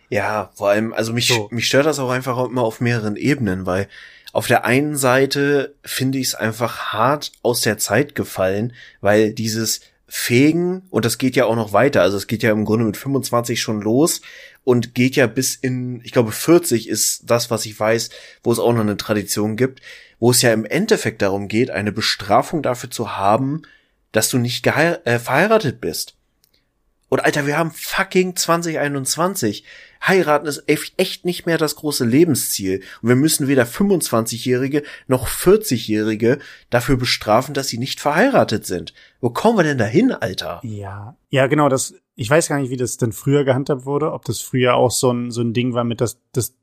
Ja, vor allem, also mich, so. mich stört das auch einfach immer auf mehreren Ebenen, weil auf der einen Seite finde ich es einfach hart aus der Zeit gefallen, weil dieses Fegen, und das geht ja auch noch weiter, also es geht ja im Grunde mit 25 schon los und geht ja bis in, ich glaube 40 ist das, was ich weiß, wo es auch noch eine Tradition gibt, wo es ja im Endeffekt darum geht, eine Bestrafung dafür zu haben, dass du nicht äh, verheiratet bist. Und Alter, wir haben fucking 2021. Heiraten ist echt nicht mehr das große Lebensziel. Und wir müssen weder 25-Jährige noch 40-Jährige dafür bestrafen, dass sie nicht verheiratet sind. Wo kommen wir denn dahin, Alter? Ja, ja, genau. Das, ich weiß gar nicht, wie das denn früher gehandhabt wurde. Ob das früher auch so ein, so ein Ding war mit das, das,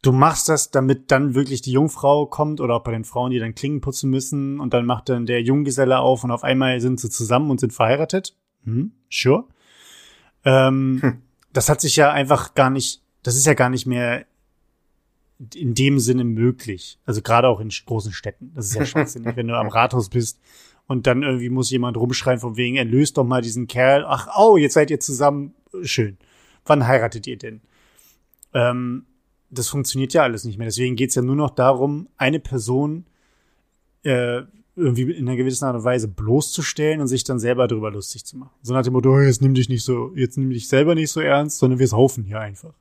du machst das, damit dann wirklich die Jungfrau kommt oder auch bei den Frauen, die dann Klingen putzen müssen und dann macht dann der Junggeselle auf und auf einmal sind sie zusammen und sind verheiratet. Hm, sure. Ähm, hm. Das hat sich ja einfach gar nicht, das ist ja gar nicht mehr in dem Sinne möglich. Also gerade auch in großen Städten. Das ist ja schwachsinnig, wenn du am Rathaus bist und dann irgendwie muss jemand rumschreien von wegen, erlöst doch mal diesen Kerl. Ach, oh, jetzt seid ihr zusammen. Schön. Wann heiratet ihr denn? Ähm, das funktioniert ja alles nicht mehr. Deswegen geht's ja nur noch darum, eine Person äh, irgendwie in einer gewissen Art und Weise bloßzustellen und sich dann selber darüber lustig zu machen. So nach dem Motto, jetzt nimm dich nicht so, jetzt nimm dich selber nicht so ernst, sondern wir saufen hier einfach.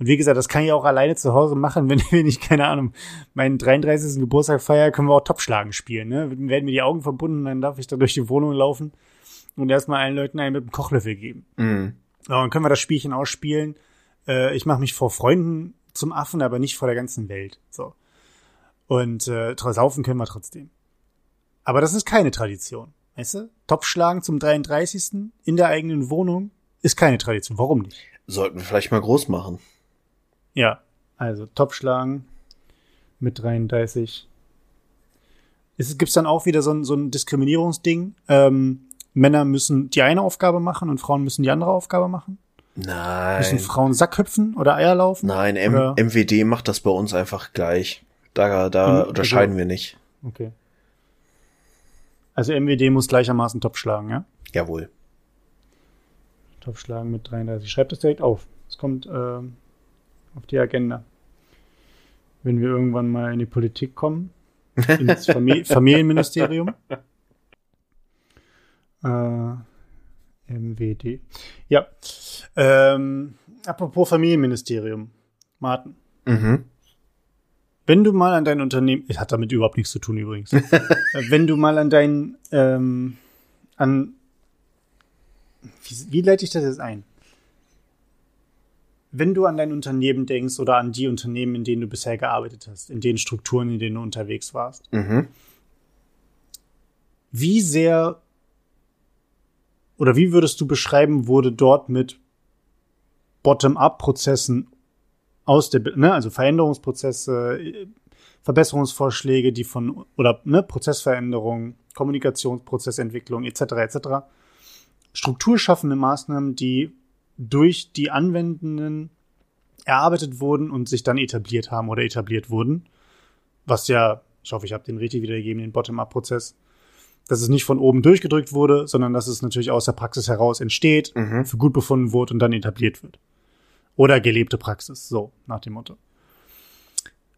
Und wie gesagt, das kann ich auch alleine zu Hause machen, wenn, wenn ich, keine Ahnung, meinen 33. Geburtstag feier, können wir auch Topschlagen spielen, ne? Dann werden mir die Augen verbunden, dann darf ich da durch die Wohnung laufen und erstmal allen Leuten einen mit dem Kochlöffel geben. Mhm. Ja, dann können wir das Spielchen ausspielen. Äh, ich mache mich vor Freunden zum Affen, aber nicht vor der ganzen Welt. So. Und äh, saufen können wir trotzdem. Aber das ist keine Tradition. Weißt du? Topfschlagen zum 33. in der eigenen Wohnung ist keine Tradition. Warum nicht? Sollten wir vielleicht mal groß machen. Ja, also Topfschlagen mit 33. Gibt es dann auch wieder so ein, so ein Diskriminierungsding? Ähm, Männer müssen die eine Aufgabe machen und Frauen müssen die andere Aufgabe machen? Nein. Müssen Frauen Sackhüpfen oder Eier laufen? Nein, M oder? MWD macht das bei uns einfach gleich. Da, da mhm, unterscheiden also, wir nicht. Okay. Also MWD muss gleichermaßen Top schlagen, ja? Jawohl. Top schlagen mit 33. Schreibt das direkt auf. Es kommt äh, auf die Agenda. Wenn wir irgendwann mal in die Politik kommen, ins Famili Familienministerium. Äh, MWD. Ja. Ähm, apropos Familienministerium. Martin. Mhm. Wenn du mal an dein Unternehmen, es hat damit überhaupt nichts zu tun übrigens. wenn du mal an dein, ähm, an, wie, wie leite ich das jetzt ein? Wenn du an dein Unternehmen denkst oder an die Unternehmen, in denen du bisher gearbeitet hast, in den Strukturen, in denen du unterwegs warst, mhm. wie sehr oder wie würdest du beschreiben, wurde dort mit Bottom-up-Prozessen aus der, ne, also Veränderungsprozesse, Verbesserungsvorschläge, die von, oder ne, Prozessveränderung, Kommunikationsprozessentwicklung etc. etc. Strukturschaffende Maßnahmen, die durch die Anwendenden erarbeitet wurden und sich dann etabliert haben oder etabliert wurden. Was ja, ich hoffe, ich habe den richtig wiedergegeben, den Bottom-up-Prozess, dass es nicht von oben durchgedrückt wurde, sondern dass es natürlich aus der Praxis heraus entsteht, mhm. für gut befunden wurde und dann etabliert wird. Oder gelebte Praxis, so nach dem Motto.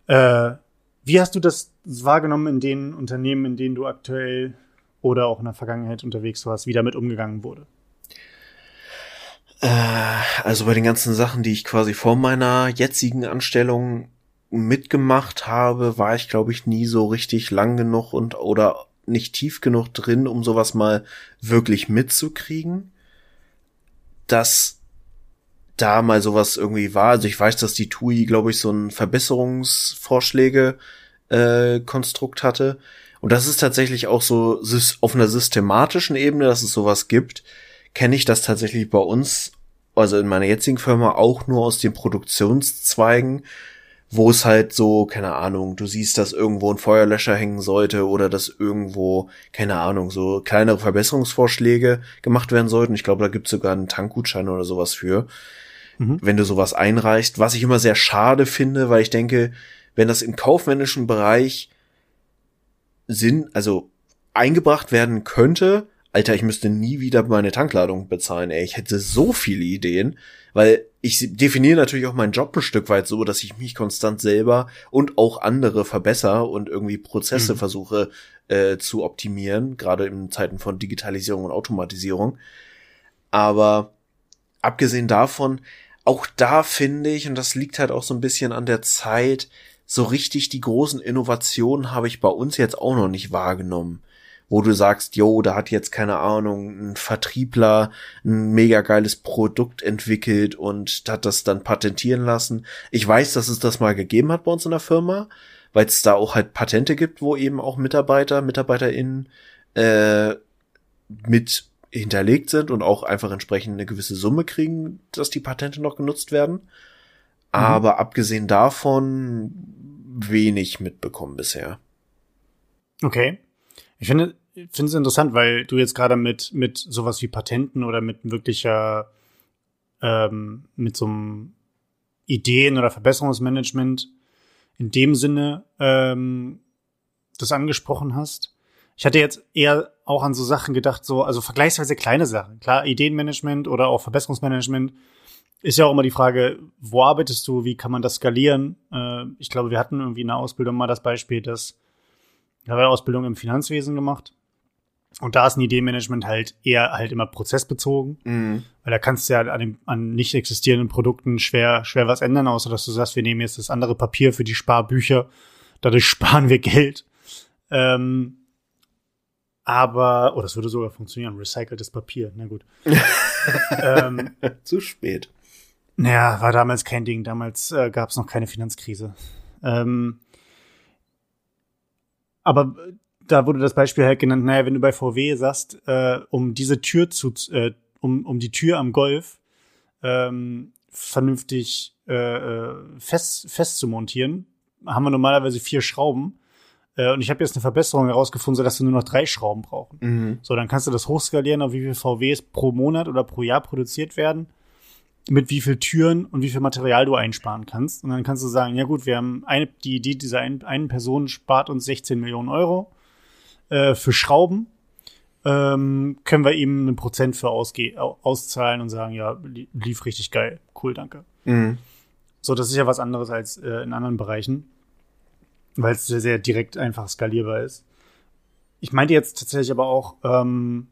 Äh, wie hast du das wahrgenommen in den Unternehmen, in denen du aktuell oder auch in der Vergangenheit unterwegs warst, wie damit umgegangen wurde? Äh, also bei den ganzen Sachen, die ich quasi vor meiner jetzigen Anstellung mitgemacht habe, war ich glaube ich nie so richtig lang genug und oder nicht tief genug drin, um sowas mal wirklich mitzukriegen. Das da mal sowas irgendwie war. Also ich weiß, dass die TUI, glaube ich, so ein Verbesserungsvorschläge äh, Konstrukt hatte. Und das ist tatsächlich auch so auf einer systematischen Ebene, dass es sowas gibt, kenne ich das tatsächlich bei uns, also in meiner jetzigen Firma auch nur aus den Produktionszweigen, wo es halt so, keine Ahnung, du siehst, dass irgendwo ein Feuerlöscher hängen sollte oder dass irgendwo, keine Ahnung, so kleinere Verbesserungsvorschläge gemacht werden sollten. Ich glaube, da gibt es sogar einen Tankgutschein oder sowas für mhm. wenn du sowas einreichst, was ich immer sehr schade finde, weil ich denke, wenn das im kaufmännischen Bereich Sinn, also eingebracht werden könnte, Alter, ich müsste nie wieder meine Tankladung bezahlen, ey. Ich hätte so viele Ideen, weil ich definiere natürlich auch meinen Job ein Stück weit so, dass ich mich konstant selber und auch andere verbessere und irgendwie Prozesse mhm. versuche äh, zu optimieren, gerade in Zeiten von Digitalisierung und Automatisierung. Aber abgesehen davon, auch da finde ich, und das liegt halt auch so ein bisschen an der Zeit, so richtig die großen Innovationen habe ich bei uns jetzt auch noch nicht wahrgenommen. wo du sagst, yo, da hat jetzt keine Ahnung, ein Vertriebler ein mega geiles Produkt entwickelt und hat das dann patentieren lassen. Ich weiß, dass es das mal gegeben hat bei uns in der Firma, weil es da auch halt Patente gibt, wo eben auch Mitarbeiter, MitarbeiterInnen äh, mit hinterlegt sind und auch einfach entsprechend eine gewisse Summe kriegen, dass die Patente noch genutzt werden. Mhm. Aber abgesehen davon wenig mitbekommen bisher. Okay. Ich finde, finde es interessant, weil du jetzt gerade mit, mit sowas wie Patenten oder mit wirklicher, ähm, mit so einem Ideen- oder Verbesserungsmanagement in dem Sinne ähm, das angesprochen hast. Ich hatte jetzt eher auch an so Sachen gedacht, so, also vergleichsweise kleine Sachen. Klar, Ideenmanagement oder auch Verbesserungsmanagement ist ja auch immer die Frage, wo arbeitest du, wie kann man das skalieren? Äh, ich glaube, wir hatten irgendwie in der Ausbildung mal das Beispiel, dass ich habe Ausbildung im Finanzwesen gemacht. Und da ist ein Ideenmanagement halt eher halt immer prozessbezogen. Mhm. Weil da kannst du ja an, dem, an nicht existierenden Produkten schwer, schwer was ändern, außer dass du sagst, wir nehmen jetzt das andere Papier für die Sparbücher. Dadurch sparen wir Geld. Ähm, aber, oh, das würde sogar funktionieren. Recyceltes Papier, na gut. ähm, Zu spät. Naja, war damals kein Ding. Damals äh, gab es noch keine Finanzkrise. Ähm, aber da wurde das Beispiel halt genannt, naja, wenn du bei VW sagst, äh, um diese Tür zu, äh, um, um die Tür am Golf ähm, vernünftig äh, äh fest, fest zu montieren, haben wir normalerweise vier Schrauben. Äh, und ich habe jetzt eine Verbesserung herausgefunden, sodass wir nur noch drei Schrauben brauchen. Mhm. So, dann kannst du das hochskalieren, auf wie viele VWs pro Monat oder pro Jahr produziert werden mit wie viel Türen und wie viel Material du einsparen kannst. Und dann kannst du sagen, ja gut, wir haben eine, die Idee dieser einen, einen Person spart uns 16 Millionen Euro äh, für Schrauben. Ähm, können wir ihm einen Prozent für ausge auszahlen und sagen, ja, lief richtig geil. Cool, danke. Mhm. So, das ist ja was anderes als äh, in anderen Bereichen, weil es sehr, sehr direkt einfach skalierbar ist. Ich meinte jetzt tatsächlich aber auch, ähm,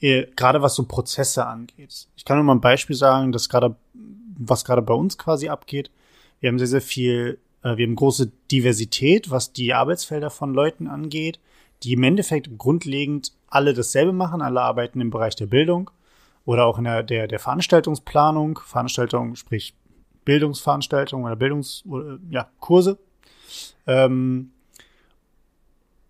äh, gerade was so Prozesse angeht. Ich kann nur mal ein Beispiel sagen, dass gerade, was gerade bei uns quasi abgeht. Wir haben sehr, sehr viel, äh, wir haben große Diversität, was die Arbeitsfelder von Leuten angeht, die im Endeffekt grundlegend alle dasselbe machen, alle arbeiten im Bereich der Bildung oder auch in der, der, der Veranstaltungsplanung, Veranstaltung, sprich Bildungsveranstaltungen oder Bildungs, ja, Kurse. Ähm,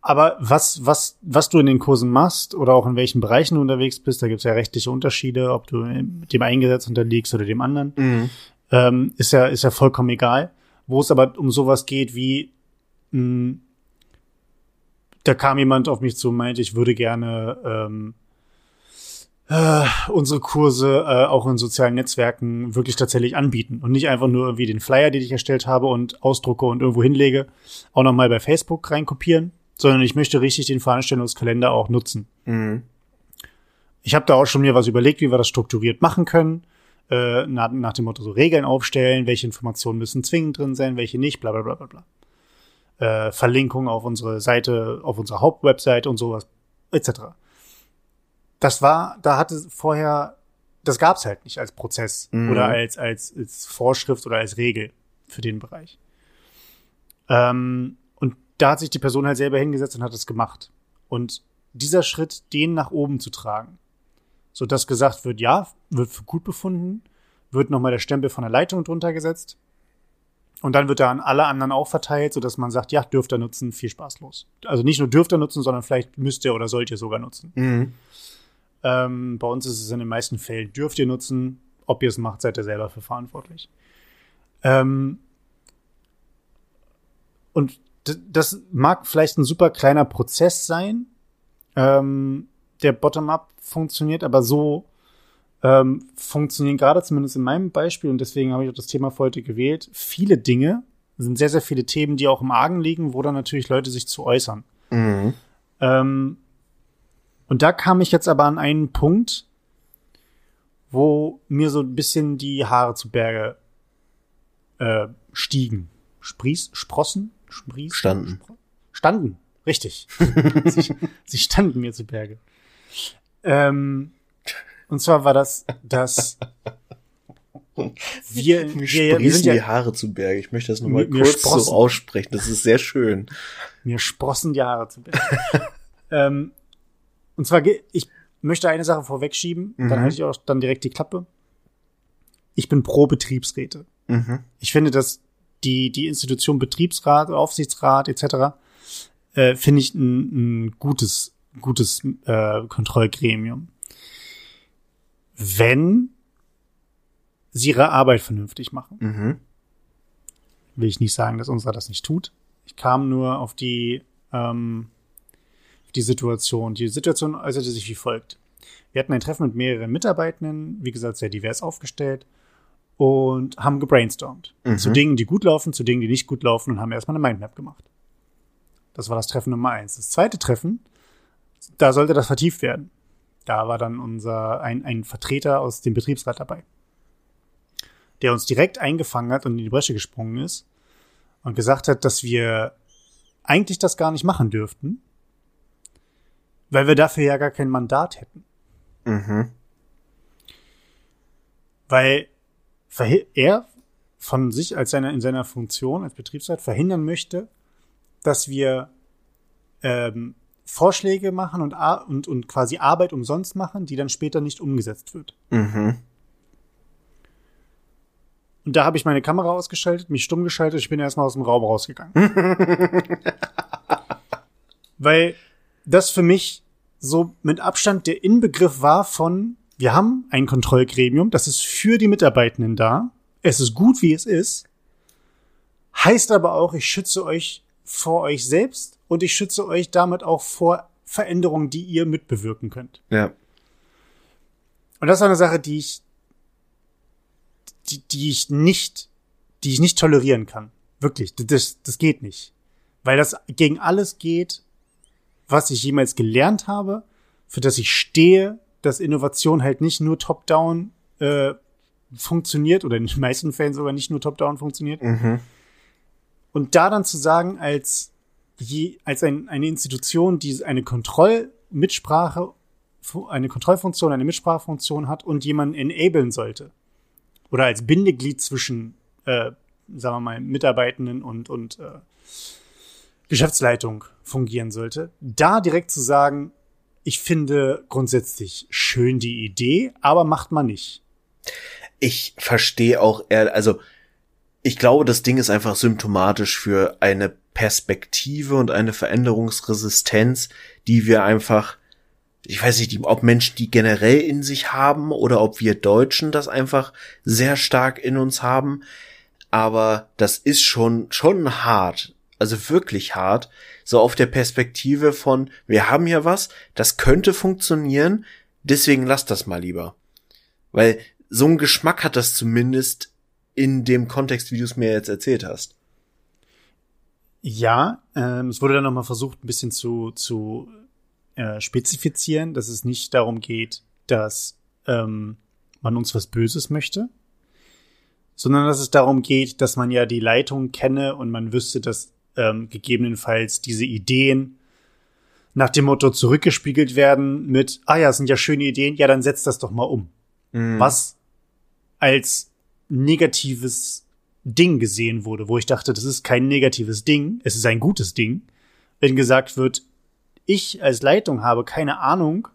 aber was, was, was du in den Kursen machst oder auch in welchen Bereichen du unterwegs bist, da gibt es ja rechtliche Unterschiede, ob du dem einen Gesetz unterliegst oder dem anderen, mhm. ähm, ist ja, ist ja vollkommen egal. Wo es aber um sowas geht wie, mh, hm, da kam jemand auf mich zu und meinte, ich würde gerne ähm, äh, unsere Kurse äh, auch in sozialen Netzwerken wirklich tatsächlich anbieten und nicht einfach nur irgendwie den Flyer, den ich erstellt habe und ausdrucke und irgendwo hinlege, auch nochmal bei Facebook reinkopieren, sondern ich möchte richtig den Veranstaltungskalender auch nutzen. Mhm. Ich habe da auch schon mir was überlegt, wie wir das strukturiert machen können. Äh, nach, nach, dem Motto so Regeln aufstellen, welche Informationen müssen zwingend drin sein, welche nicht, bla bla bla bla bla. Äh, Verlinkung auf unsere Seite, auf unsere Hauptwebseite und sowas, etc. Das war, da hatte vorher, das gab's halt nicht als Prozess mhm. oder als, als, als Vorschrift oder als Regel für den Bereich. Ähm, da hat sich die Person halt selber hingesetzt und hat es gemacht. Und dieser Schritt, den nach oben zu tragen, so dass gesagt wird, ja, wird für gut befunden, wird nochmal der Stempel von der Leitung drunter gesetzt. Und dann wird er an alle anderen auch verteilt, sodass man sagt, ja, dürft ihr nutzen, viel Spaß los. Also nicht nur dürft ihr nutzen, sondern vielleicht müsst ihr oder sollt ihr sogar nutzen. Mhm. Ähm, bei uns ist es in den meisten Fällen, dürft ihr nutzen, ob ihr es macht, seid ihr selber für verantwortlich. Ähm, und das mag vielleicht ein super kleiner Prozess sein, ähm, der bottom-up funktioniert, aber so ähm, funktionieren gerade zumindest in meinem Beispiel, und deswegen habe ich auch das Thema für heute gewählt, viele Dinge, sind sehr, sehr viele Themen, die auch im Argen liegen, wo dann natürlich Leute sich zu äußern. Mhm. Ähm, und da kam ich jetzt aber an einen Punkt, wo mir so ein bisschen die Haare zu Berge äh, stiegen. Sprieß, Sprossen? Sprießen? Standen. Standen, richtig. sie, sie, standen mir zu Berge. Ähm, und zwar war das, dass wir, mir wir, wir sind ja, die Haare zu Berge. Ich möchte das nochmal kurz sprossen, so aussprechen. Das ist sehr schön. Mir sprossen die Haare zu Berge. ähm, Und zwar, ich möchte eine Sache vorwegschieben, mhm. dann halte ich auch dann direkt die Klappe. Ich bin pro Betriebsräte. Mhm. Ich finde, dass die, die Institution Betriebsrat, Aufsichtsrat etc. Äh, finde ich ein, ein gutes, gutes äh, Kontrollgremium. Wenn sie ihre Arbeit vernünftig machen. Mhm. Will ich nicht sagen, dass unserer das nicht tut. Ich kam nur auf die, ähm, die Situation. Die Situation äußerte sich wie folgt. Wir hatten ein Treffen mit mehreren Mitarbeitenden, wie gesagt, sehr divers aufgestellt und haben gebrainstormt. Mhm. Zu Dingen, die gut laufen, zu Dingen, die nicht gut laufen und haben erstmal eine Mindmap gemacht. Das war das Treffen Nummer eins. Das zweite Treffen, da sollte das vertieft werden. Da war dann unser, ein, ein Vertreter aus dem Betriebsrat dabei, der uns direkt eingefangen hat und in die Bresche gesprungen ist und gesagt hat, dass wir eigentlich das gar nicht machen dürften, weil wir dafür ja gar kein Mandat hätten. Mhm. Weil er von sich als seiner, in seiner Funktion als Betriebsrat verhindern möchte, dass wir ähm, Vorschläge machen und, und, und quasi Arbeit umsonst machen, die dann später nicht umgesetzt wird. Mhm. Und da habe ich meine Kamera ausgeschaltet, mich stumm geschaltet, ich bin erstmal aus dem Raum rausgegangen. Weil das für mich so mit Abstand der Inbegriff war von, wir haben ein Kontrollgremium, das ist für die Mitarbeitenden da. Es ist gut, wie es ist. Heißt aber auch, ich schütze euch vor euch selbst und ich schütze euch damit auch vor Veränderungen, die ihr mitbewirken könnt. Ja. Und das ist eine Sache, die ich, die, die ich nicht, die ich nicht tolerieren kann. Wirklich. Das, das geht nicht. Weil das gegen alles geht, was ich jemals gelernt habe, für das ich stehe, dass Innovation halt nicht nur top-down äh, funktioniert oder in den meisten Fällen sogar nicht nur top-down funktioniert. Mhm. Und da dann zu sagen, als je, als ein, eine Institution, die eine Kontrollmitsprache, eine Kontrollfunktion, eine Mitsprachefunktion hat und jemanden enablen sollte. Oder als Bindeglied zwischen, äh, sagen wir mal, Mitarbeitenden und, und äh, Geschäftsleitung fungieren sollte. Da direkt zu sagen, ich finde grundsätzlich schön die Idee, aber macht man nicht. Ich verstehe auch, also ich glaube, das Ding ist einfach symptomatisch für eine Perspektive und eine Veränderungsresistenz, die wir einfach, ich weiß nicht, ob Menschen die generell in sich haben oder ob wir Deutschen das einfach sehr stark in uns haben. Aber das ist schon, schon hart. Also wirklich hart. So auf der Perspektive von, wir haben hier was, das könnte funktionieren, deswegen lass das mal lieber. Weil so ein Geschmack hat das zumindest in dem Kontext, wie du es mir jetzt erzählt hast. Ja, ähm, es wurde dann nochmal versucht, ein bisschen zu, zu äh, spezifizieren, dass es nicht darum geht, dass ähm, man uns was Böses möchte, sondern dass es darum geht, dass man ja die Leitung kenne und man wüsste, dass ähm, gegebenenfalls diese Ideen nach dem Motto zurückgespiegelt werden mit, ah ja, sind ja schöne Ideen, ja, dann setzt das doch mal um. Mhm. Was als negatives Ding gesehen wurde, wo ich dachte, das ist kein negatives Ding, es ist ein gutes Ding, wenn gesagt wird, ich als Leitung habe keine Ahnung,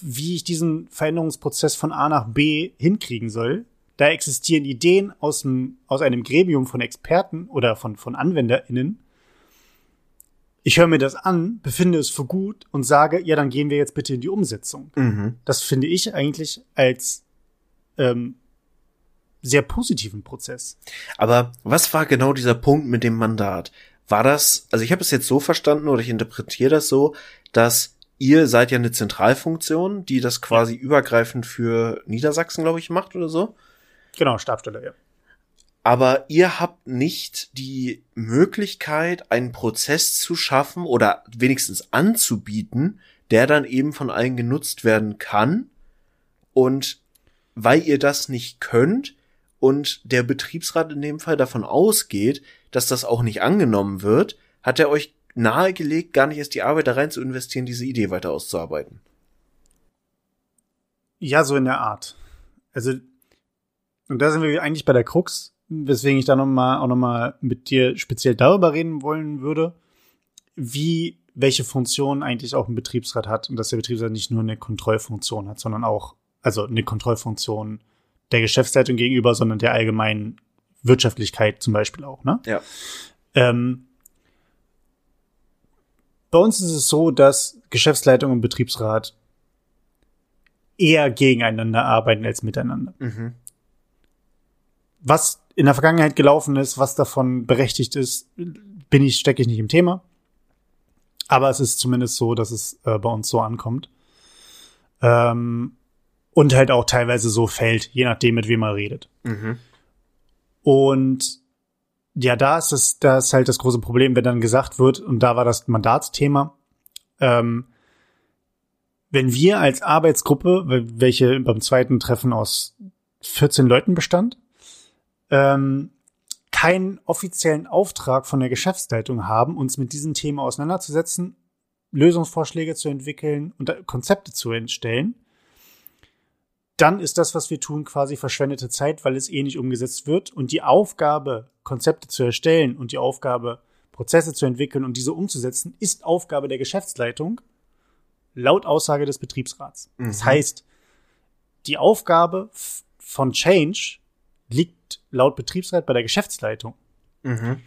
wie ich diesen Veränderungsprozess von A nach B hinkriegen soll. Da existieren Ideen aus, dem, aus einem Gremium von Experten oder von, von AnwenderInnen. Ich höre mir das an, befinde es für gut und sage, ja, dann gehen wir jetzt bitte in die Umsetzung. Mhm. Das finde ich eigentlich als ähm, sehr positiven Prozess. Aber was war genau dieser Punkt mit dem Mandat? War das, also ich habe es jetzt so verstanden oder ich interpretiere das so, dass ihr seid ja eine Zentralfunktion, die das quasi ja. übergreifend für Niedersachsen, glaube ich, macht oder so? Genau, Stabstelle, ja. Aber ihr habt nicht die Möglichkeit, einen Prozess zu schaffen oder wenigstens anzubieten, der dann eben von allen genutzt werden kann. Und weil ihr das nicht könnt, und der Betriebsrat in dem Fall davon ausgeht, dass das auch nicht angenommen wird, hat er euch nahegelegt, gar nicht erst die Arbeit da rein zu investieren, diese Idee weiter auszuarbeiten. Ja, so in der Art. Also, und da sind wir eigentlich bei der Krux, weswegen ich da noch mal, auch noch mal mit dir speziell darüber reden wollen würde. Wie, welche Funktion eigentlich auch ein Betriebsrat hat und dass der Betriebsrat nicht nur eine Kontrollfunktion hat, sondern auch, also eine Kontrollfunktion der Geschäftsleitung gegenüber, sondern der allgemeinen Wirtschaftlichkeit zum Beispiel auch, ne? Ja. Ähm, bei uns ist es so, dass Geschäftsleitung und Betriebsrat eher gegeneinander arbeiten als miteinander. Mhm. Was in der Vergangenheit gelaufen ist, was davon berechtigt ist, bin ich, stecke ich nicht im Thema. Aber es ist zumindest so, dass es äh, bei uns so ankommt. Ähm, und halt auch teilweise so fällt, je nachdem, mit wem man redet. Mhm. Und ja, da ist es, da ist halt das große Problem, wenn dann gesagt wird, und da war das Mandatsthema, ähm, wenn wir als Arbeitsgruppe, welche beim zweiten Treffen aus 14 Leuten bestand, ähm, keinen offiziellen Auftrag von der Geschäftsleitung haben, uns mit diesen Themen auseinanderzusetzen, Lösungsvorschläge zu entwickeln und Konzepte zu entstellen, dann ist das, was wir tun, quasi verschwendete Zeit, weil es eh nicht umgesetzt wird. Und die Aufgabe, Konzepte zu erstellen und die Aufgabe, Prozesse zu entwickeln und diese umzusetzen, ist Aufgabe der Geschäftsleitung, laut Aussage des Betriebsrats. Mhm. Das heißt, die Aufgabe von Change liegt laut Betriebsrat bei der Geschäftsleitung. Mhm.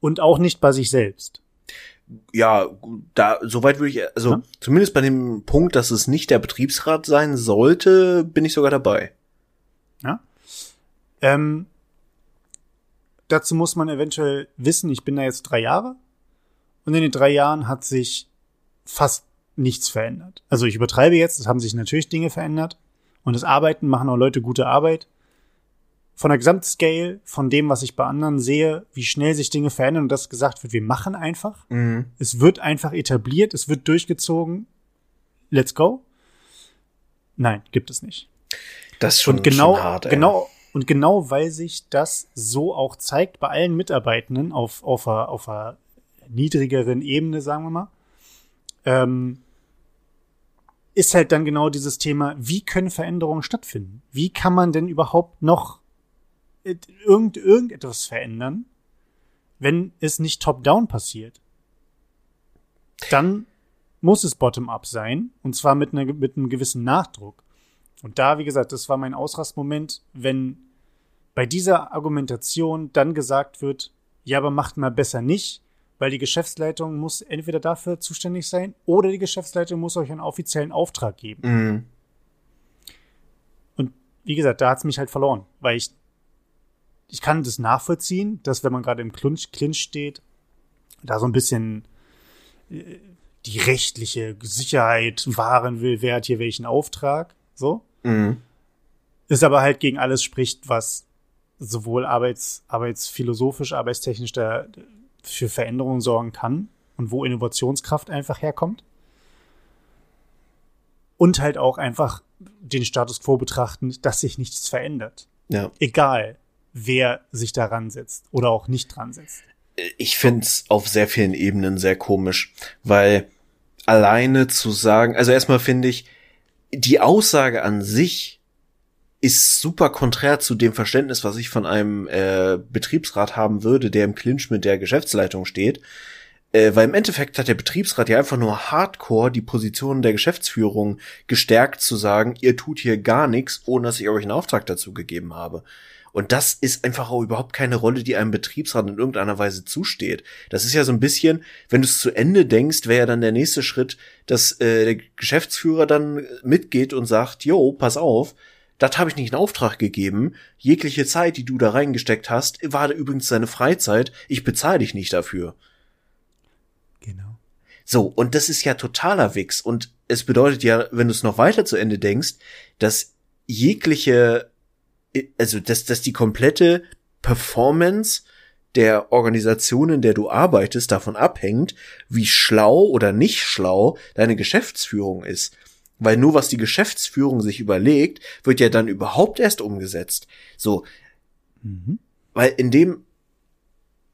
Und auch nicht bei sich selbst. Ja, da, soweit würde ich, also ja? zumindest bei dem Punkt, dass es nicht der Betriebsrat sein sollte, bin ich sogar dabei. Ja. Ähm, dazu muss man eventuell wissen, ich bin da jetzt drei Jahre und in den drei Jahren hat sich fast nichts verändert. Also ich übertreibe jetzt, es haben sich natürlich Dinge verändert und das Arbeiten machen auch Leute gute Arbeit, von der Gesamtscale, von dem, was ich bei anderen sehe, wie schnell sich Dinge verändern und das gesagt wird, wir machen einfach. Mhm. Es wird einfach etabliert, es wird durchgezogen. Let's go. Nein, gibt es nicht. Das ist schon, und genau, schon hart, ey. genau, und genau weil sich das so auch zeigt bei allen Mitarbeitenden auf, auf, einer, auf einer niedrigeren Ebene, sagen wir mal, ähm, ist halt dann genau dieses Thema, wie können Veränderungen stattfinden? Wie kann man denn überhaupt noch irgend, irgendetwas verändern, wenn es nicht top-down passiert. Dann muss es bottom-up sein, und zwar mit, einer, mit einem gewissen Nachdruck. Und da, wie gesagt, das war mein Ausrastmoment, wenn bei dieser Argumentation dann gesagt wird, ja, aber macht mal besser nicht, weil die Geschäftsleitung muss entweder dafür zuständig sein oder die Geschäftsleitung muss euch einen offiziellen Auftrag geben. Mhm. Und wie gesagt, da hat's mich halt verloren, weil ich ich kann das nachvollziehen, dass wenn man gerade im Clinch, Clinch steht, da so ein bisschen äh, die rechtliche Sicherheit wahren will, wer hat hier welchen Auftrag, so. Mhm. Ist aber halt gegen alles spricht, was sowohl arbeits, arbeitsphilosophisch, arbeitstechnisch da für Veränderungen sorgen kann und wo Innovationskraft einfach herkommt. Und halt auch einfach den Status quo betrachten, dass sich nichts verändert. Ja. Egal, wer sich daran setzt oder auch nicht dran setzt. Ich find's auf sehr vielen Ebenen sehr komisch, weil alleine zu sagen, also erstmal finde ich, die Aussage an sich ist super konträr zu dem Verständnis, was ich von einem äh, Betriebsrat haben würde, der im Clinch mit der Geschäftsleitung steht. Äh, weil im Endeffekt hat der Betriebsrat ja einfach nur hardcore die Position der Geschäftsführung gestärkt zu sagen, ihr tut hier gar nichts, ohne dass ich euch einen Auftrag dazu gegeben habe. Und das ist einfach auch überhaupt keine Rolle, die einem Betriebsrat in irgendeiner Weise zusteht. Das ist ja so ein bisschen, wenn du es zu Ende denkst, wäre ja dann der nächste Schritt, dass äh, der Geschäftsführer dann mitgeht und sagt, yo, pass auf, das habe ich nicht in Auftrag gegeben. Jegliche Zeit, die du da reingesteckt hast, war übrigens deine Freizeit. Ich bezahle dich nicht dafür. Genau. So, und das ist ja totaler Wix. Und es bedeutet ja, wenn du es noch weiter zu Ende denkst, dass jegliche also dass, dass die komplette Performance der Organisation, in der du arbeitest, davon abhängt, wie schlau oder nicht schlau deine Geschäftsführung ist. Weil nur was die Geschäftsführung sich überlegt, wird ja dann überhaupt erst umgesetzt. So. Mhm. Weil in dem,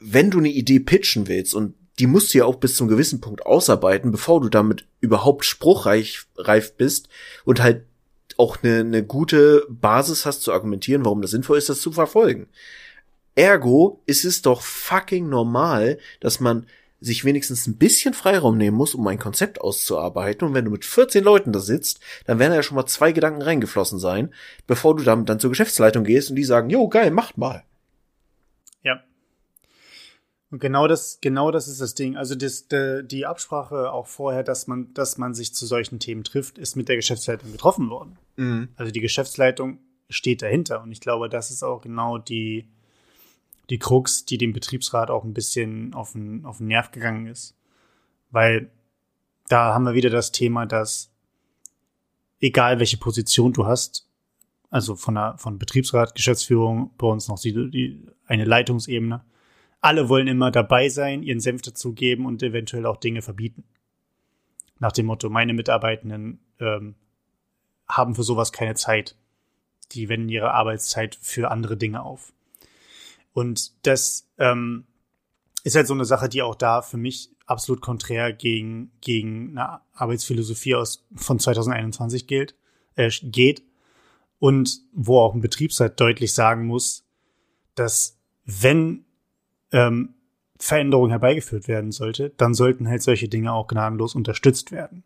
wenn du eine Idee pitchen willst und die musst du ja auch bis zum gewissen Punkt ausarbeiten, bevor du damit überhaupt spruchreif reif bist und halt auch eine, eine gute Basis hast zu argumentieren, warum das sinnvoll ist, das zu verfolgen. Ergo ist es doch fucking normal, dass man sich wenigstens ein bisschen Freiraum nehmen muss, um ein Konzept auszuarbeiten. Und wenn du mit 14 Leuten da sitzt, dann werden ja schon mal zwei Gedanken reingeflossen sein, bevor du dann, dann zur Geschäftsleitung gehst und die sagen, jo, geil, macht mal. Ja. Und genau das, genau das ist das Ding. Also das, de, die Absprache auch vorher, dass man, dass man sich zu solchen Themen trifft, ist mit der Geschäftsleitung getroffen worden. Mhm. Also die Geschäftsleitung steht dahinter. Und ich glaube, das ist auch genau die, die Krux, die dem Betriebsrat auch ein bisschen auf den, auf den Nerv gegangen ist. Weil da haben wir wieder das Thema, dass egal welche Position du hast, also von der von Betriebsrat, Geschäftsführung, bei uns noch die, die, eine Leitungsebene, alle wollen immer dabei sein, ihren Senf dazugeben und eventuell auch Dinge verbieten. Nach dem Motto, meine Mitarbeitenden ähm, haben für sowas keine Zeit. Die wenden ihre Arbeitszeit für andere Dinge auf. Und das ähm, ist halt so eine Sache, die auch da für mich absolut konträr gegen, gegen eine Arbeitsphilosophie aus, von 2021 gilt, äh, geht. Und wo auch ein Betriebsrat deutlich sagen muss, dass wenn ähm, Veränderung herbeigeführt werden sollte, dann sollten halt solche Dinge auch gnadenlos unterstützt werden.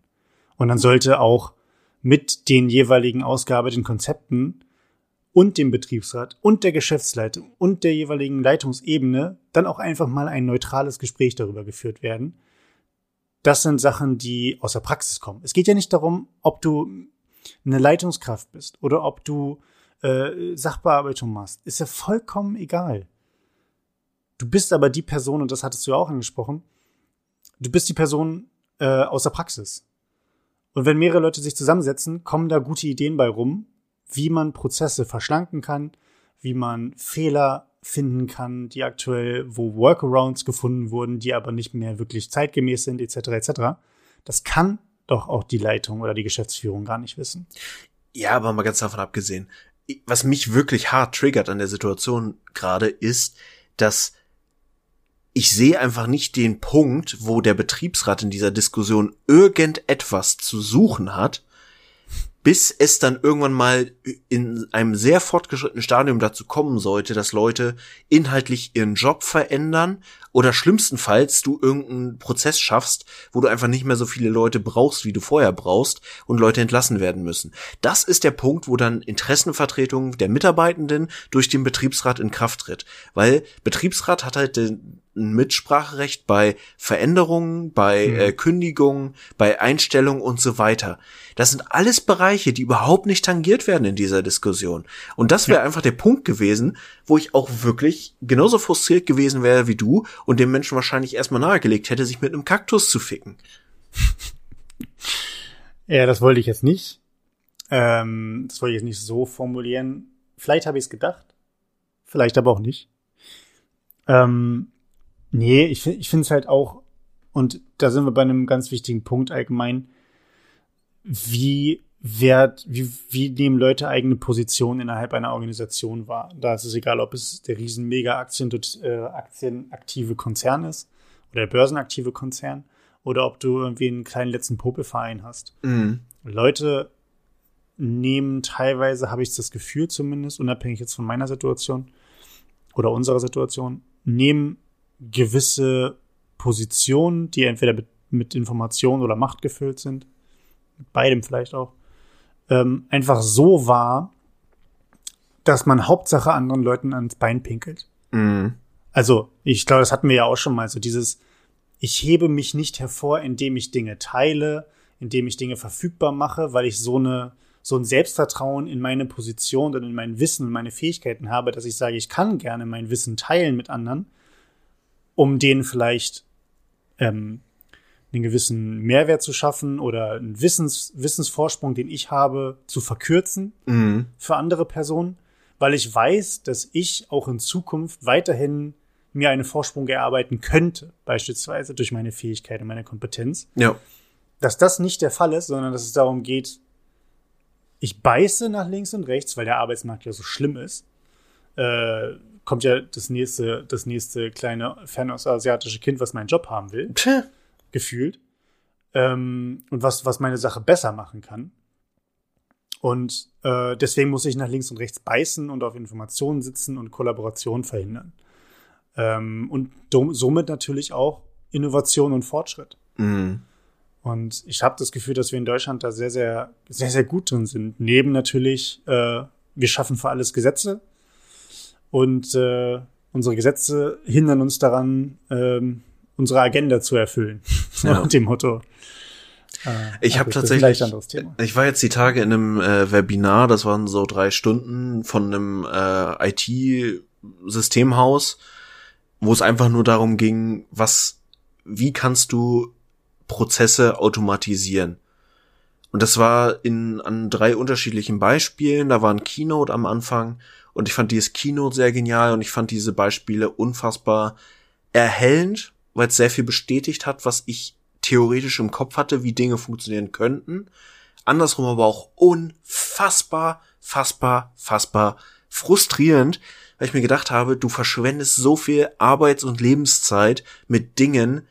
Und dann sollte auch mit den jeweiligen ausgearbeiteten Konzepten und dem Betriebsrat und der Geschäftsleitung und der jeweiligen Leitungsebene dann auch einfach mal ein neutrales Gespräch darüber geführt werden. Das sind Sachen, die aus der Praxis kommen. Es geht ja nicht darum, ob du eine Leitungskraft bist oder ob du äh, Sachbearbeitung machst. Ist ja vollkommen egal. Du bist aber die Person, und das hattest du ja auch angesprochen, du bist die Person äh, aus der Praxis. Und wenn mehrere Leute sich zusammensetzen, kommen da gute Ideen bei rum, wie man Prozesse verschlanken kann, wie man Fehler finden kann, die aktuell, wo Workarounds gefunden wurden, die aber nicht mehr wirklich zeitgemäß sind, etc. etc. Das kann doch auch die Leitung oder die Geschäftsführung gar nicht wissen. Ja, aber mal ganz davon abgesehen, was mich wirklich hart triggert an der Situation gerade ist, dass ich sehe einfach nicht den Punkt, wo der Betriebsrat in dieser Diskussion irgendetwas zu suchen hat, bis es dann irgendwann mal in einem sehr fortgeschrittenen Stadium dazu kommen sollte, dass Leute inhaltlich ihren Job verändern oder schlimmstenfalls du irgendeinen Prozess schaffst, wo du einfach nicht mehr so viele Leute brauchst, wie du vorher brauchst und Leute entlassen werden müssen. Das ist der Punkt, wo dann Interessenvertretung der Mitarbeitenden durch den Betriebsrat in Kraft tritt, weil Betriebsrat hat halt den ein Mitspracherecht bei Veränderungen, bei mhm. äh, Kündigungen, bei Einstellungen und so weiter. Das sind alles Bereiche, die überhaupt nicht tangiert werden in dieser Diskussion. Und das wäre ja. einfach der Punkt gewesen, wo ich auch wirklich genauso frustriert gewesen wäre wie du und dem Menschen wahrscheinlich erstmal nahegelegt hätte, sich mit einem Kaktus zu ficken. Ja, das wollte ich jetzt nicht. Ähm, das wollte ich jetzt nicht so formulieren. Vielleicht habe ich es gedacht, vielleicht aber auch nicht. Ähm, Nee, ich, ich finde es halt auch, und da sind wir bei einem ganz wichtigen Punkt allgemein, wie wert, wie, wie nehmen Leute eigene Positionen innerhalb einer Organisation wahr? Da ist es egal, ob es der riesen mega Aktien, äh, aktienaktive Konzern ist oder der börsenaktive Konzern oder ob du irgendwie einen kleinen letzten Popelverein hast. Mhm. Leute nehmen teilweise, habe ich das Gefühl zumindest, unabhängig jetzt von meiner Situation oder unserer Situation, nehmen gewisse Positionen, die entweder mit, mit Information oder Macht gefüllt sind, mit beidem vielleicht auch, ähm, einfach so wahr, dass man Hauptsache anderen Leuten ans Bein pinkelt. Mhm. Also, ich glaube, das hatten wir ja auch schon mal, so dieses, ich hebe mich nicht hervor, indem ich Dinge teile, indem ich Dinge verfügbar mache, weil ich so eine, so ein Selbstvertrauen in meine Position und in mein Wissen und meine Fähigkeiten habe, dass ich sage, ich kann gerne mein Wissen teilen mit anderen, um denen vielleicht ähm, einen gewissen Mehrwert zu schaffen oder einen Wissens, Wissensvorsprung, den ich habe, zu verkürzen mhm. für andere Personen, weil ich weiß, dass ich auch in Zukunft weiterhin mir einen Vorsprung erarbeiten könnte, beispielsweise durch meine Fähigkeit und meine Kompetenz. Ja. Dass das nicht der Fall ist, sondern dass es darum geht, ich beiße nach links und rechts, weil der Arbeitsmarkt ja so schlimm ist. Äh, kommt ja das nächste, das nächste kleine fernostasiatische Kind, was meinen Job haben will. Tch. Gefühlt. Ähm, und was, was meine Sache besser machen kann. Und äh, deswegen muss ich nach links und rechts beißen und auf Informationen sitzen und Kollaboration verhindern. Ähm, und somit natürlich auch Innovation und Fortschritt. Mhm. Und ich habe das Gefühl, dass wir in Deutschland da sehr, sehr, sehr, sehr gut drin sind. Neben natürlich, äh, wir schaffen für alles Gesetze und äh, unsere Gesetze hindern uns daran, ähm, unsere Agenda zu erfüllen. Ja. Nach dem Motto. Äh, Ich habe tatsächlich, ich war jetzt die Tage in einem äh, Webinar, das waren so drei Stunden von einem äh, IT-Systemhaus, wo es einfach nur darum ging, was, wie kannst du Prozesse automatisieren? Und das war in an drei unterschiedlichen Beispielen. Da war ein Keynote am Anfang und ich fand dieses Keynote sehr genial und ich fand diese Beispiele unfassbar erhellend, weil es sehr viel bestätigt hat, was ich theoretisch im Kopf hatte, wie Dinge funktionieren könnten. Andersrum aber auch unfassbar, fassbar, fassbar frustrierend, weil ich mir gedacht habe, du verschwendest so viel Arbeits- und Lebenszeit mit Dingen,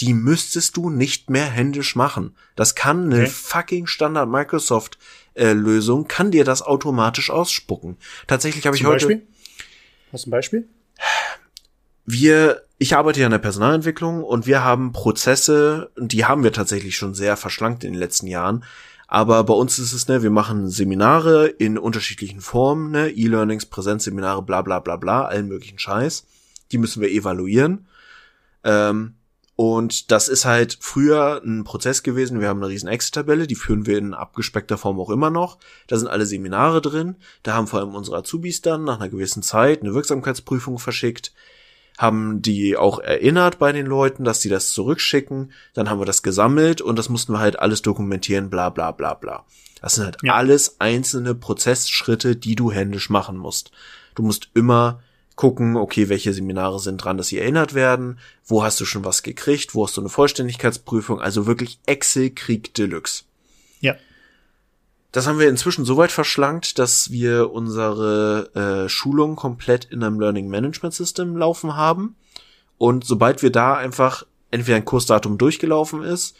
die müsstest du nicht mehr händisch machen. Das kann eine Okay. fucking Standard Microsoft äh, Lösung, kann dir das automatisch ausspucken. Tatsächlich habe ich heute Beispiel? Hast du ein Beispiel? wir, ich arbeite ja in der Personalentwicklung und wir haben Prozesse, die haben wir tatsächlich schon sehr verschlankt in den letzten Jahren. Aber bei uns ist es, ne, wir machen Seminare in unterschiedlichen Formen, ne, E-Learnings, Präsenzseminare, bla bla bla bla, allen möglichen Scheiß. Die müssen wir evaluieren. Ähm, und das ist halt früher ein Prozess gewesen. Wir haben eine riesen Excel-Tabelle, die führen wir in abgespeckter Form auch immer noch. Da sind alle Seminare drin. Da haben vor allem unsere Azubis dann nach einer gewissen Zeit eine Wirksamkeitsprüfung verschickt haben die auch erinnert bei den Leuten, dass die das zurückschicken. Dann haben wir das gesammelt und das mussten wir halt alles dokumentieren, bla bla bla bla. Das sind halt Ja. alles einzelne Prozessschritte, die du händisch machen musst. Du musst immer gucken, okay, welche Seminare sind dran, dass sie erinnert werden, wo hast du schon was gekriegt, wo hast du eine Vollständigkeitsprüfung, also wirklich Excel-Krieg Deluxe. Ja. Das haben wir inzwischen so weit verschlankt, dass wir unsere äh, Schulung komplett in einem Learning Management System laufen haben. Und sobald wir da einfach entweder ein Kursdatum durchgelaufen ist